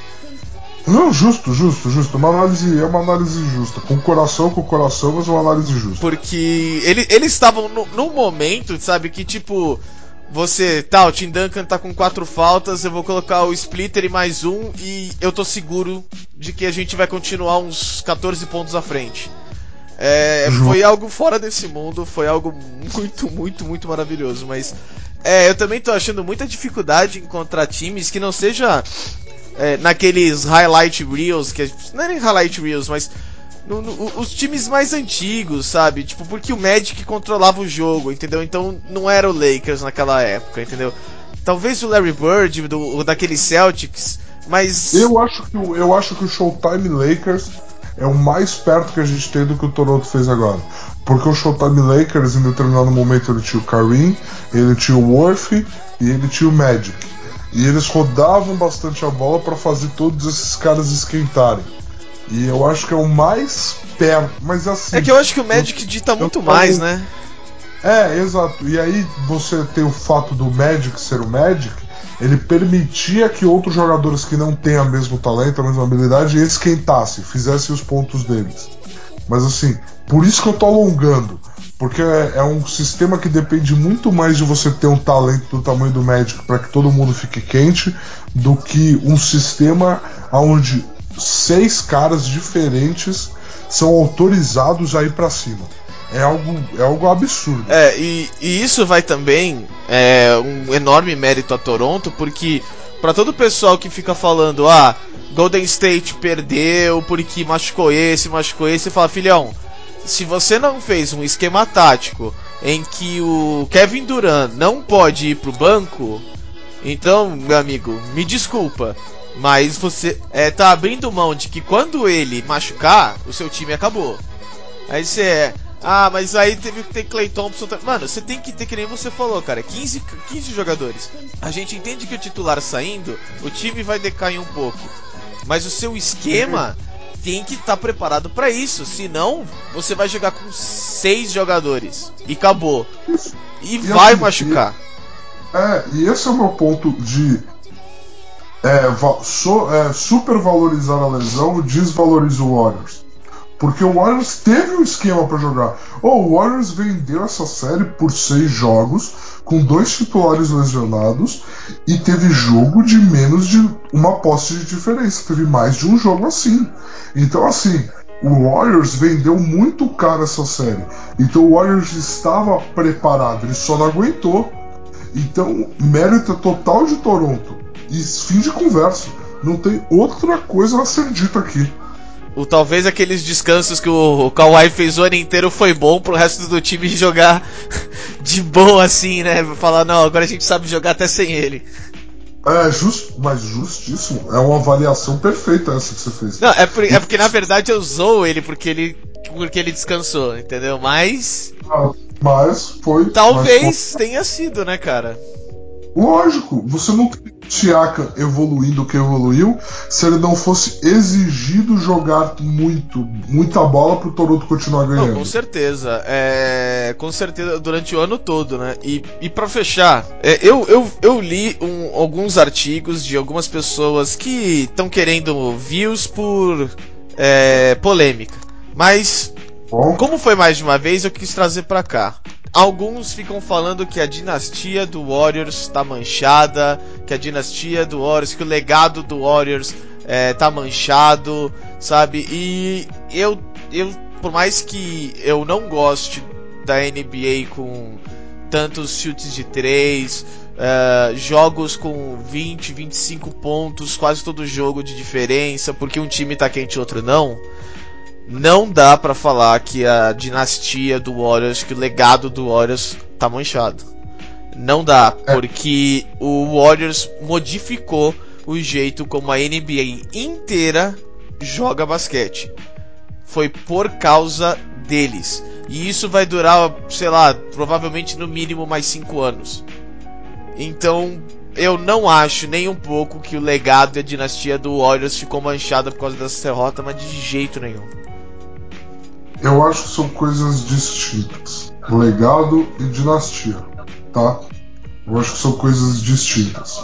Speaker 2: Não, justo, justo, justo. Uma análise, é uma análise justa. Com coração, com coração, mas uma análise justa.
Speaker 1: Porque ele, eles estavam num momento, sabe, que tipo você, tá, o Tim Duncan tá com quatro faltas, eu vou colocar o Splitter e mais um e eu tô seguro de que a gente vai continuar uns 14 pontos à frente. É, foi algo fora desse mundo, foi algo muito, muito, muito maravilhoso. Mas é, eu também tô achando muita dificuldade em encontrar times que não seja é, naqueles highlight reels, que não é nem highlight reels, mas no, no, os times mais antigos, sabe? Tipo, porque o Magic controlava o jogo, entendeu? Então não era o Lakers naquela época, entendeu? Talvez o Larry Bird, do, daquele Celtics, mas.
Speaker 2: Eu acho, que, eu acho que o Showtime Lakers é o mais perto que a gente tem do que o Toronto fez agora. Porque o Showtime Lakers, em determinado momento, ele tinha o Kareem, ele tinha o Worth e ele tinha o Magic. E eles rodavam bastante a bola para fazer todos esses caras esquentarem. E eu acho que é o mais perto. Mas assim.
Speaker 1: É que eu acho que o Magic dita muito mais, né?
Speaker 2: É, exato. E aí você tem o fato do Magic ser o Magic, ele permitia que outros jogadores que não têm o mesmo talento, a mesma habilidade, esquentassem, fizessem os pontos deles. Mas assim, por isso que eu tô alongando. Porque é, é um sistema que depende muito mais de você ter um talento do tamanho do Magic para que todo mundo fique quente, do que um sistema onde seis caras diferentes são autorizados a ir para cima. É algo, é algo absurdo.
Speaker 1: É, e, e isso vai também é, um enorme mérito a Toronto, porque para todo o pessoal que fica falando, ah, Golden State perdeu porque machucou esse, machucou esse, fala, filhão, se você não fez um esquema tático em que o Kevin Durant não pode ir pro banco, então, meu amigo, me desculpa. Mas você é, tá abrindo mão de que quando ele machucar, o seu time acabou. Aí você é. Ah, mas aí teve que ter Clay Thompson. Mano, você tem que ter, que nem você falou, cara, 15, 15 jogadores. A gente entende que o titular saindo, o time vai decair um pouco. Mas o seu esquema tem que estar tá preparado para isso. Senão, você vai jogar com seis jogadores. E acabou. E, e vai machucar.
Speaker 2: É, e esse é o meu ponto de é, so, é, supervalorizar a lesão desvaloriza o Warriors. Porque o Warriors teve um esquema para jogar. Oh, o Warriors vendeu essa série por seis jogos, com dois titulares lesionados, e teve jogo de menos de uma posse de diferença. Teve mais de um jogo assim. Então, assim, o Warriors vendeu muito caro essa série. Então o Warriors estava preparado, ele só não aguentou. Então, mérito total de Toronto. E fim de conversa. Não tem outra coisa a ser dita aqui.
Speaker 1: O, talvez aqueles descansos que o, o Kawhi fez o ano inteiro foi bom pro resto do time <laughs> jogar de boa assim, né? Falar, não, agora a gente sabe jogar até sem ele.
Speaker 2: É, just, mas justíssimo. É uma avaliação perfeita essa que você fez.
Speaker 1: Não, é, por, é porque na verdade eu usou ele porque ele, porque ele descansou, entendeu? Mas.
Speaker 2: Ah, mas foi.
Speaker 1: Talvez mas foi... tenha sido, né, cara?
Speaker 2: Lógico, você não tem Siaka evoluindo que evoluiu se ele não fosse exigido jogar muito, muita bola pro Toronto continuar ganhando. Não,
Speaker 1: com certeza. É, com certeza durante o ano todo, né? E, e para fechar, é, eu, eu, eu li um, alguns artigos de algumas pessoas que estão querendo views por é, polêmica. Mas, Bom. como foi mais de uma vez, eu quis trazer para cá. Alguns ficam falando que a dinastia do Warriors está manchada, que a dinastia do Warriors, que o legado do Warriors é, tá manchado, sabe? E eu, eu, por mais que eu não goste da NBA com tantos chutes de três, uh, jogos com 20, 25 pontos, quase todo jogo de diferença, porque um time tá quente e outro não não dá para falar que a dinastia do Warriors, que o legado do Warriors tá manchado. Não dá, é. porque o Warriors modificou o jeito como a NBA inteira joga basquete. Foi por causa deles. E isso vai durar, sei lá, provavelmente no mínimo mais 5 anos. Então, eu não acho nem um pouco que o legado e a dinastia do Warriors ficou manchada por causa dessa derrota, mas de jeito nenhum.
Speaker 2: Eu acho que são coisas distintas. Legado e dinastia, tá? Eu acho que são coisas distintas.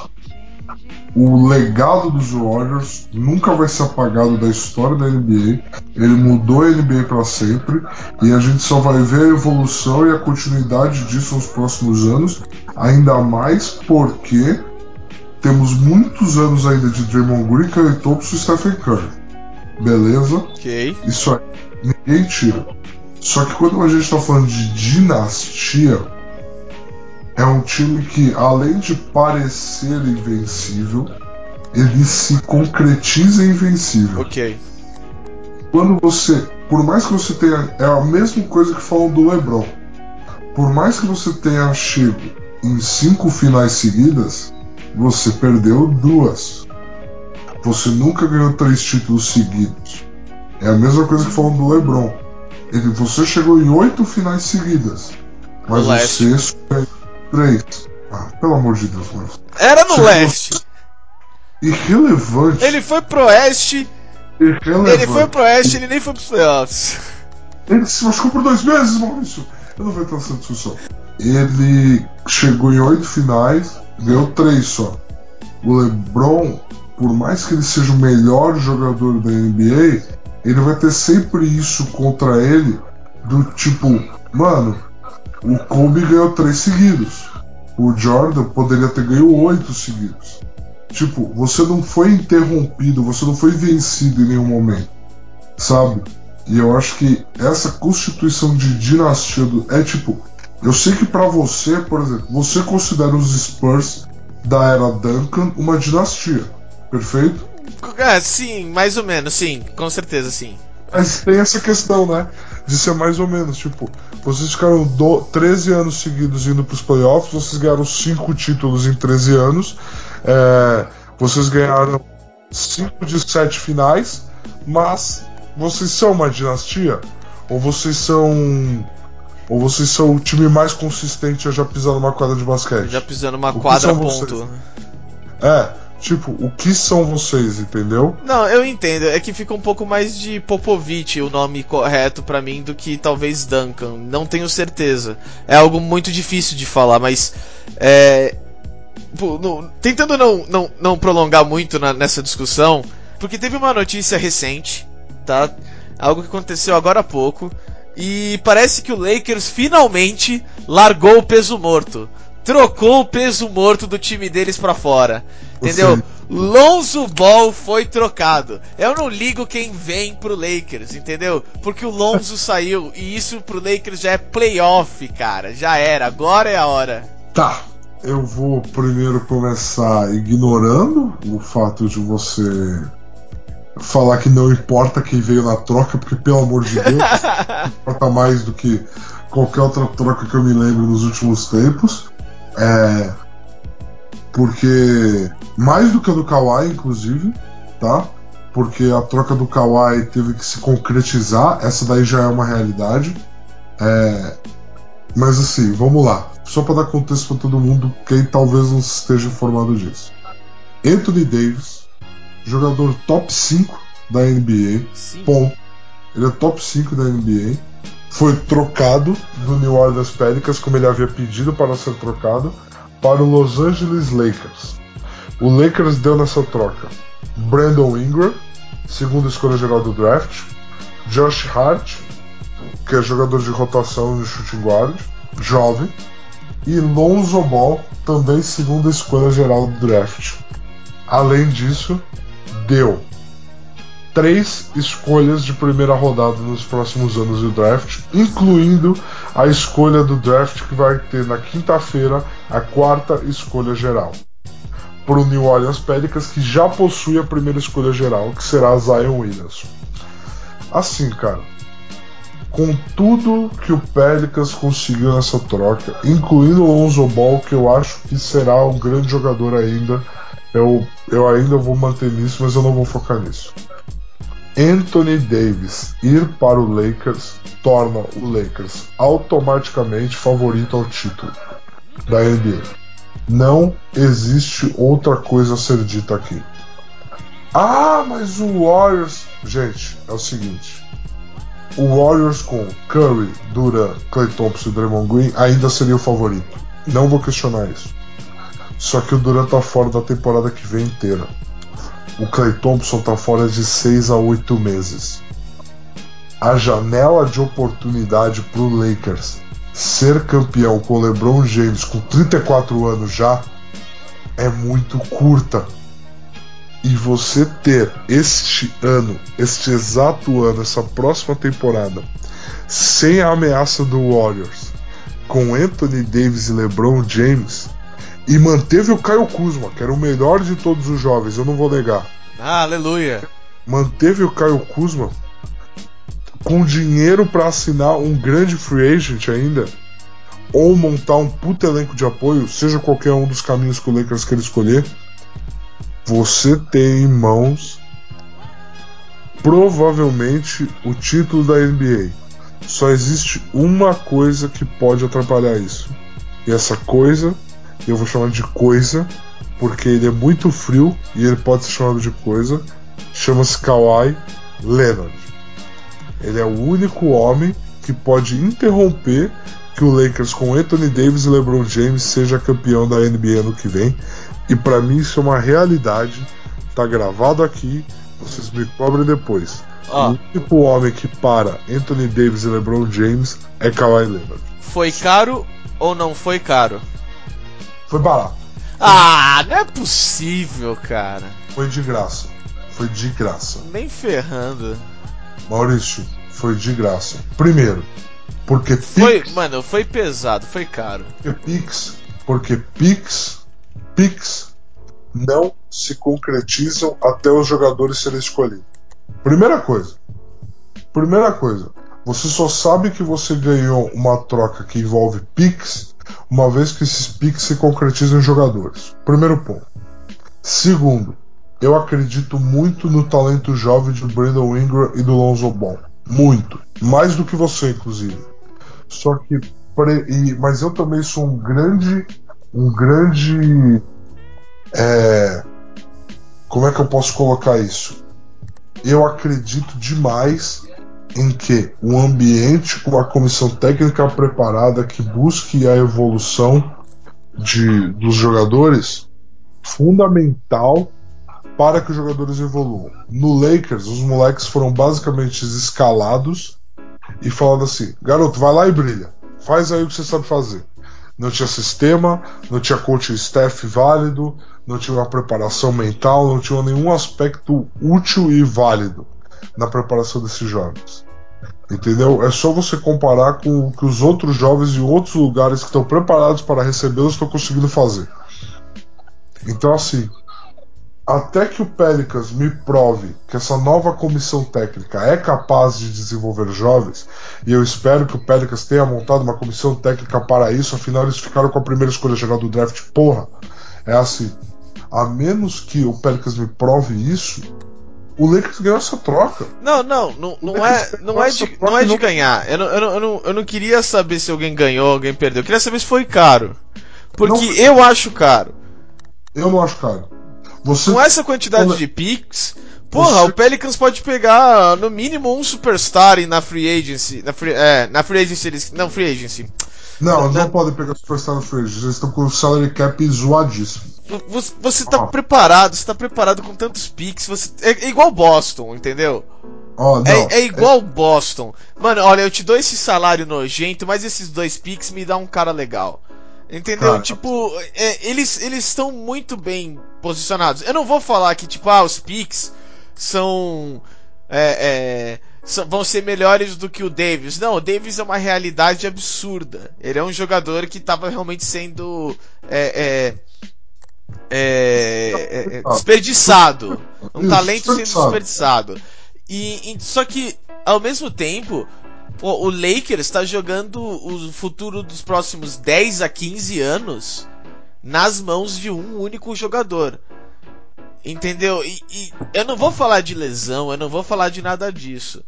Speaker 2: O legado dos Warriors nunca vai ser apagado da história da NBA. Ele mudou a NBA para sempre e a gente só vai ver a evolução e a continuidade disso nos próximos anos, ainda mais porque temos muitos anos ainda de Draymond Green, Clay Thompson e Stephen Curry. Beleza?
Speaker 1: Ok.
Speaker 2: Isso aí ninguém tira. Só que quando a gente está falando de dinastia, é um time que, além de parecer invencível, ele se concretiza invencível.
Speaker 1: Ok.
Speaker 2: Quando você, por mais que você tenha, é a mesma coisa que falam do LeBron. Por mais que você tenha chego em cinco finais seguidas, você perdeu duas. Você nunca ganhou três títulos seguidos. É a mesma coisa que falam do LeBron. Ele, você chegou em oito finais seguidas, mas
Speaker 1: leste.
Speaker 2: você ganhou três. Ah, pelo amor de Deus, mano.
Speaker 1: Era no
Speaker 2: Você-
Speaker 1: leste.
Speaker 2: Irrelevante.
Speaker 1: Ele foi pro oeste.
Speaker 2: irrelevante.
Speaker 1: Ele foi pro oeste, ele nem foi pros playoffs.
Speaker 2: Ele se machucou por dois meses, Maurício. Eu não vou entrar nessa discussão. Ele chegou em oito finais, ganhou três só. O LeBron, por mais que ele seja o melhor jogador da NBA, ele vai ter sempre isso contra ele, do tipo, mano, o Kobe ganhou três seguidos. O Jordan poderia ter ganho oito seguidos. Tipo, você não foi interrompido, você não foi vencido em nenhum momento. Sabe? E eu acho que essa constituição de dinastia do, é tipo, eu sei que pra você, por exemplo, você considera os Spurs da era Duncan uma dinastia, perfeito?
Speaker 1: É, sim, mais ou menos, sim, com certeza, sim.
Speaker 2: Mas tem essa questão, né? De ser mais ou menos, tipo, vocês ficaram do, 13 anos seguidos indo pros playoffs, vocês ganharam 5 títulos em 13 anos, é, vocês ganharam 5 de 7 finais, mas vocês são uma dinastia? Ou vocês são. Ou vocês são o time mais consistente a já pisar numa quadra de basquete?
Speaker 1: Já pisando uma
Speaker 2: O que
Speaker 1: quadra ponto.
Speaker 2: vocês? É, tipo, o que são vocês, entendeu?
Speaker 1: Não, eu entendo. É que fica um pouco mais de Popovich o nome correto pra mim do que talvez Duncan. Não tenho certeza. É algo muito difícil de falar, mas é, tentando não, não, não prolongar muito na- nessa discussão, porque teve uma notícia recente, tá? Algo que aconteceu agora há pouco. E parece que o Lakers finalmente largou o peso morto. Trocou o peso morto do time deles pra fora. Entendeu?
Speaker 2: Sim.
Speaker 1: Lonzo Ball foi trocado. Eu não ligo quem vem pro Lakers, entendeu? Porque o Lonzo <laughs> saiu e isso pro Lakers já é playoff, cara. Já era, agora é a hora.
Speaker 2: Tá. Eu vou primeiro começar ignorando o fato de você falar que não importa quem veio na troca, porque pelo amor de Deus, <laughs> importa mais do que qualquer outra troca que eu me lembro nos últimos tempos. É. Porque. Mais do que a do Kawhi, inclusive, tá? Porque a troca do Kawhi teve que se concretizar, essa daí já é uma realidade. É, mas assim, vamos lá. Só para dar contexto para todo mundo, quem talvez não esteja informado disso. Anthony Davis, jogador top 5 da NBA,
Speaker 1: Sim.
Speaker 2: ponto. Ele é top 5 da NBA. Foi trocado do New Orleans Pelicans, como ele havia pedido para ser trocado, para o Los Angeles Lakers. O Lakers deu nessa troca Brandon Ingram, segunda escolha geral do draft, Josh Hart, que é jogador de rotação no shooting guard, jovem, e Lonzo Ball, também segunda escolha geral do draft. Além disso, deu três escolhas de primeira rodada nos próximos anos do draft, incluindo a escolha do draft que vai ter na quinta-feira a quarta escolha geral. Para o New Orleans Pelicans, que já possui a primeira escolha geral, que será Zion Williamson. Assim, cara, com tudo que o Pelicans conseguiu nessa troca, incluindo o Lonzo Ball, que eu acho que será um grande jogador ainda, eu, eu ainda vou manter nisso, mas eu não vou focar nisso. Anthony Davis ir para o Lakers torna o Lakers automaticamente favorito ao título da NBA. Não existe outra coisa a ser dita aqui. Ah, mas o Warriors. Gente, é o seguinte. O Warriors com Curry, Duran, Clay Thompson e Draymond Green ainda seria o favorito. Não vou questionar isso. Só que o Duran tá fora da temporada que vem inteira. O Clay Thompson tá fora de 6 a 8 meses. A janela de oportunidade pro Lakers ser campeão com o LeBron James com 34 anos já é muito curta. E você ter este ano, este exato ano, essa próxima temporada, sem a ameaça do Warriors, com Anthony Davis e LeBron James, e manteve o Caio Kuzma, que era o melhor de todos os jovens, eu não vou negar.
Speaker 1: Ah, aleluia.
Speaker 2: Manteve o Caio Kuzma com dinheiro para assinar um grande free agent ainda, ou montar um puto elenco de apoio, seja qualquer um dos caminhos que o Lakers queira escolher, você tem em mãos provavelmente o título da NBA. Só existe uma coisa que pode atrapalhar isso. E essa coisa, eu vou chamar de coisa, porque ele é muito frio e ele pode ser chamado de coisa, chama-se Kawhi Leonard. Ele é o único homem que pode interromper que o Lakers com Anthony Davis e LeBron James seja campeão da NBA ano que vem. E para mim isso é uma realidade. Tá gravado aqui, vocês me cobrem depois.
Speaker 1: Ó.
Speaker 2: O único homem que para Anthony Davis e LeBron James é Kawhi Leonard.
Speaker 1: Foi caro ou não foi caro?
Speaker 2: Foi barato,
Speaker 1: Ah, não é possível, cara.
Speaker 2: foi de graça. Foi de graça.
Speaker 1: Nem ferrando.
Speaker 2: Maurício, foi de graça. Primeiro, porque
Speaker 1: Foi,
Speaker 2: Pix,
Speaker 1: mano, foi pesado, foi caro.
Speaker 2: porque Pix, porque Pix, Pix não se concretizam até os jogadores serem escolhidos. Primeira coisa. Primeira coisa. Você só sabe que você ganhou uma troca que envolve Pix uma vez que esses Pix se concretizam em jogadores. Primeiro ponto. Segundo, eu acredito muito no talento jovem de Brandon Ingram e do Lonzo Ball. Muito. Mais do que você, inclusive. Só que. mas eu também sou um grande. Um grande. é, como é que eu posso colocar isso? Eu acredito demais em que o ambiente com a comissão técnica preparada que busque a evolução de, dos jogadores fundamental para que os jogadores evoluam. No Lakers, os moleques foram basicamente escalados e falando assim: garoto, vai lá e brilha, faz aí o que você sabe fazer. Não tinha sistema, não tinha coaching staff válido, não tinha uma preparação mental, não tinha nenhum aspecto útil e válido na preparação desses jovens. Entendeu? É só você comparar com o que os outros jovens em outros lugares que estão preparados para recebê-los estão conseguindo fazer. Então, assim, até que o Pelicans me prove que essa nova comissão técnica é capaz de desenvolver jovens, e eu espero que o Pelicans tenha montado uma comissão técnica para isso, afinal eles ficaram com a primeira escolha geral do draft, porra. É assim, a menos que o Pelicans me prove isso, o Lakers ganhou essa troca.
Speaker 1: Não, não, não, não é, não é de, não é de ganhar. Eu não, eu, não, eu, não, eu não queria saber se alguém ganhou ou alguém perdeu. Eu queria saber se foi caro. Porque
Speaker 2: Não-
Speaker 1: eu acho caro.
Speaker 2: Eu não acho caro. Você
Speaker 1: Com essa quantidade de picks, porra,
Speaker 2: Você-
Speaker 1: o Pelicans pode pegar no mínimo um superstar e na free agency. Na free, é, na free agency eles. Não, free agency.
Speaker 2: Não, eles
Speaker 1: Né?
Speaker 2: não podem pegar Superstar no Free Agents, Eles estão com o salary cap zoadíssimo.
Speaker 1: Você, você tá
Speaker 2: Ah.
Speaker 1: preparado, você tá preparado com tantos picks, você. É, é igual Boston, entendeu?
Speaker 2: Não,
Speaker 1: É, é igual Boston. Mano, olha, eu te dou esse salário nojento, mas esses dois picks me dá um cara legal. Entendeu? Tipo, é, eles eles estão muito bem posicionados. Eu não vou falar que, tipo, ah, os picks são. é, é, são- vão ser melhores do que o Davis. Não, o Davis é uma realidade absurda. Ele é um jogador que estava realmente sendo. É, é, é, desperdiçado. Um talento sendo
Speaker 2: desperdiçado.
Speaker 1: E, e- só que, ao mesmo tempo, o, o Lakers está jogando o futuro dos próximos 10 a 15 anos nas mãos de um único jogador. Entendeu? E, e eu não vou falar de lesão, eu não vou falar de nada disso.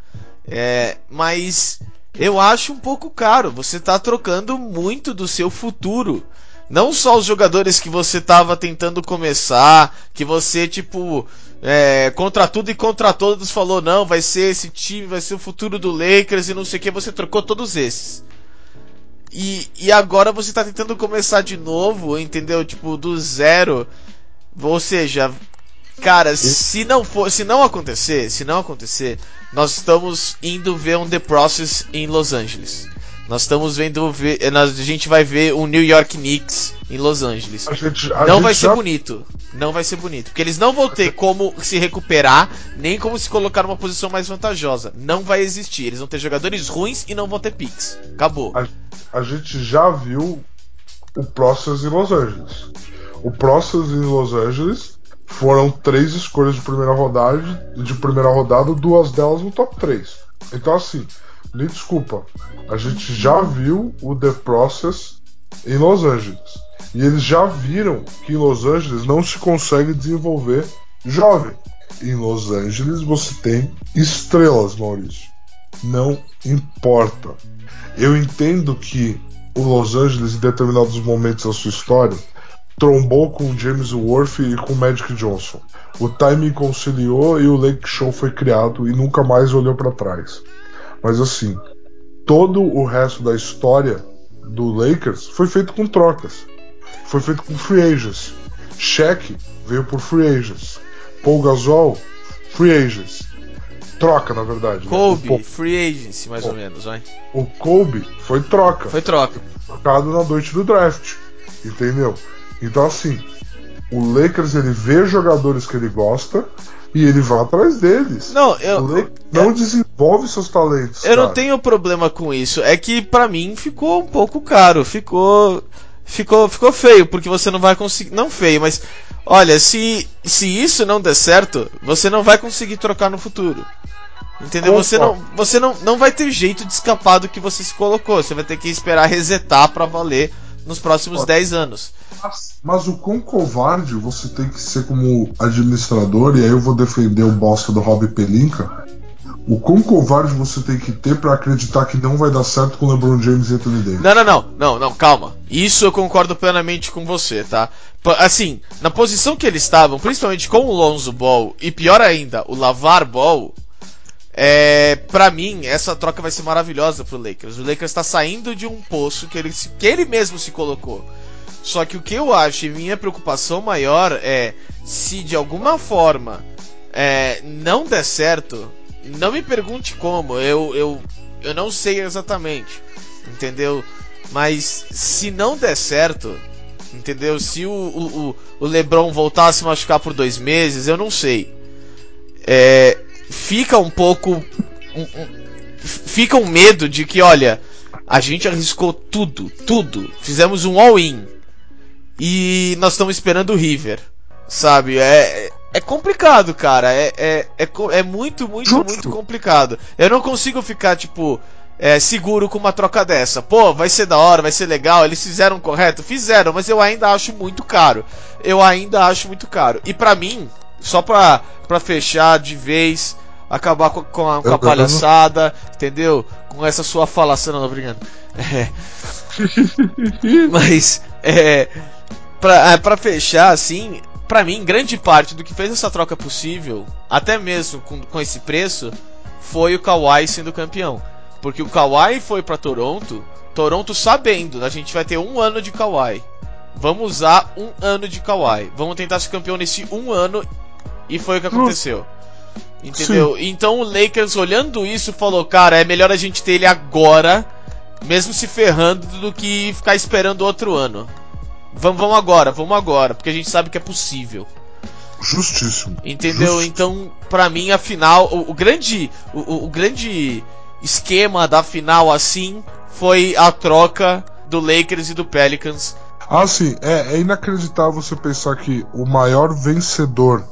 Speaker 1: É, mas eu acho um pouco caro. Você está trocando muito do seu futuro. Não só os jogadores que você estava tentando começar, que você, tipo, é, contra tudo e contra todos falou, não, vai ser esse time, vai ser o futuro do Lakers e não sei o que, você trocou todos esses. E, e agora você tá tentando começar de novo, entendeu? Tipo, do zero. Ou seja, cara, se não for, se não acontecer, se não acontecer, nós estamos indo ver um The Process em Los Angeles. Nós estamos vendo. A gente vai ver o New York Knicks em Los Angeles.
Speaker 2: A gente, a
Speaker 1: não vai ser
Speaker 2: já-
Speaker 1: bonito. Não vai ser bonito. Porque eles não vão ter como se recuperar, nem como se colocar numa posição mais vantajosa. Não vai existir. Eles vão ter jogadores ruins e não vão ter picks. Acabou.
Speaker 2: a, a gente já viu o Process em Los Angeles. O Process em Los Angeles foram três escolhas de primeira rodada, de primeira rodada, duas delas no top 3. Então assim, me desculpa, a gente já viu o The Process em Los Angeles. E eles já viram que em Los Angeles não se consegue desenvolver jovem. Em Los Angeles você tem estrelas, Maurício. Não importa. Eu entendo que o Los Angeles, em determinados momentos da sua história, trombou com James Worth e com Magic Johnson. O timing conciliou e o Lake Show foi criado e nunca mais olhou para trás. Mas assim, todo o resto da história do Lakers foi feito com trocas. Foi feito com free agents. Shaq veio por free agents. Paul Gasol, free agents. Troca, na verdade. né?
Speaker 1: Kobe,
Speaker 2: O Paul-
Speaker 1: free agency, mais ou menos, vai.
Speaker 2: o Kobe foi troca.
Speaker 1: Foi troca.
Speaker 2: trocado na noite do draft. Entendeu? Então assim, o Lakers ele vê jogadores que ele gosta e ele vai atrás deles.
Speaker 1: Não,
Speaker 2: O
Speaker 1: eu.
Speaker 2: Não desenvolve seus talentos.
Speaker 1: Eu não
Speaker 2: cara.
Speaker 1: tenho problema com isso. É que pra mim ficou um pouco caro. Ficou. Ficou, ficou feio, porque você não vai conseguir. Não feio, mas. Olha, se, se isso não der certo, você não vai conseguir trocar no futuro. Entendeu? Você, não, você não, não vai ter jeito de escapar do que você se colocou. Você vai ter que esperar resetar pra valer nos próximos 10 anos.
Speaker 2: Mas, mas o quão covarde você tem que ser como administrador, e aí eu vou defender o bosta do Rob Pelinka. O quão covarde você tem que ter pra acreditar que não vai dar certo com LeBron James e Anthony Davis.
Speaker 1: Não, não, não, não, não, calma. Isso eu concordo plenamente com você, tá? Assim, na posição que eles estavam, principalmente com o Lonzo Ball e pior ainda, o Lavar Ball, é, para mim essa troca vai ser maravilhosa pro Lakers. O Lakers está saindo de um poço que ele, que ele mesmo se colocou. Só que o que eu acho e minha preocupação maior é se de alguma forma é, não der certo, não me pergunte como, eu, eu, eu não sei exatamente, entendeu? Mas se não der certo, entendeu? Se o, o, o- LeBron voltar a se machucar por dois meses, eu não sei. É, fica um pouco. um- um- fica um medo de que, olha, a gente arriscou tudo, tudo. Fizemos um all-in. E nós estamos esperando o River. Sabe? É, é- complicado, cara. É, é, é, é muito, muito,
Speaker 2: Justo.
Speaker 1: muito complicado. Eu não consigo ficar, tipo, é, seguro com uma troca dessa. Pô, vai ser da hora, vai ser legal. Eles fizeram correto? Fizeram, mas eu ainda acho muito caro. Eu ainda acho muito caro. E pra mim, só pra, pra fechar de vez, acabar com, com a, com a palhaçada, entendeu? Com essa sua falação, não, brincando. É. <laughs> Mas, é. Pra, é, pra fechar, assim, pra mim, grande parte do que fez essa troca possível, até mesmo com, com esse preço, foi o Kawhi sendo campeão. Porque o Kawhi foi pra Toronto, Toronto sabendo, a gente vai ter um ano de Kawhi. Vamos usar um ano de Kawhi. Vamos tentar ser campeão nesse um ano. E foi o que aconteceu. Entendeu? Então o Lakers, olhando isso, falou: Cara, é melhor a gente ter ele agora, mesmo se ferrando, do que ficar esperando outro ano. Vamos, vamos agora, vamos agora, porque a gente sabe que é possível.
Speaker 2: Justíssimo.
Speaker 1: Entendeu?
Speaker 2: Justo.
Speaker 1: Então, pra mim, a final, o, o grande, o- o grande esquema da final assim foi a troca do Lakers e do Pelicans.
Speaker 2: Ah, sim, é, é inacreditável você pensar que o maior vencedor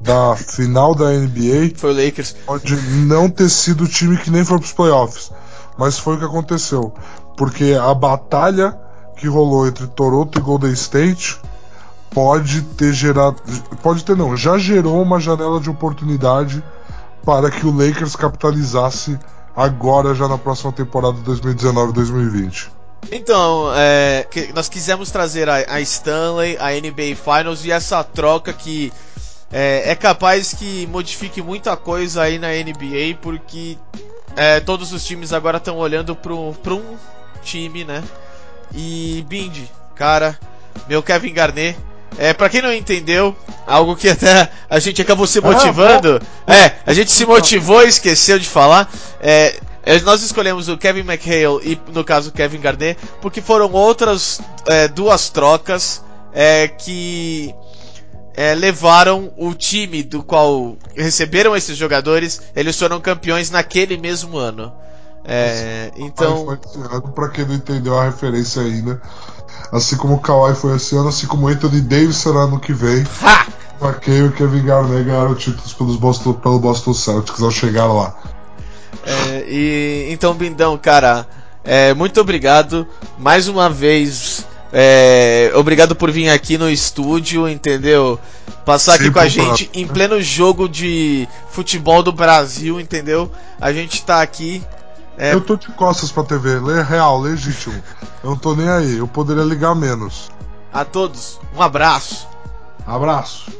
Speaker 2: da final da NBA
Speaker 1: Foi o Lakers.
Speaker 2: pode não ter sido o time que nem foi pros playoffs. Mas foi o que aconteceu. Porque a batalha que rolou entre Toronto e Golden State pode ter gerado. Pode ter não, já gerou uma janela de oportunidade para que o Lakers capitalizasse agora já na próxima temporada 2019-2020.
Speaker 1: Então, é, nós quisemos trazer a, a Stanley, a NBA Finals e essa troca que é, é capaz que modifique muita coisa aí na NBA, porque é, todos os times agora estão olhando para um time, né? E Bindi, cara, meu Kevin Garnett. É, pra quem não entendeu, algo que até a gente acabou se motivando. É, a gente se motivou e esqueceu de falar. É, É, nós escolhemos o Kevin McHale e, no caso, o Kevin Garnett, porque foram outras é, duas trocas é, que é, levaram o time do qual receberam esses jogadores, eles foram campeões naquele mesmo ano. É, então.
Speaker 2: Para quem não entendeu a referência ainda, assim como o Kawhi foi esse ano, assim como o Anthony Davis será ano que vem. Ha! McHale e Kevin Garnett ganharam títulos pelos Boston, pelo Boston Celtics ao chegar lá.
Speaker 1: É, e então, Bindão, cara, é, muito obrigado mais uma vez. É, obrigado por vir aqui no estúdio, entendeu? Passar aqui com a gente em pleno jogo de futebol do Brasil, entendeu? A gente tá aqui.
Speaker 2: É... Eu tô de costas pra TV, lê real, legítimo. Eu não tô nem aí, eu poderia ligar menos.
Speaker 1: A todos, um abraço.
Speaker 2: Abraço.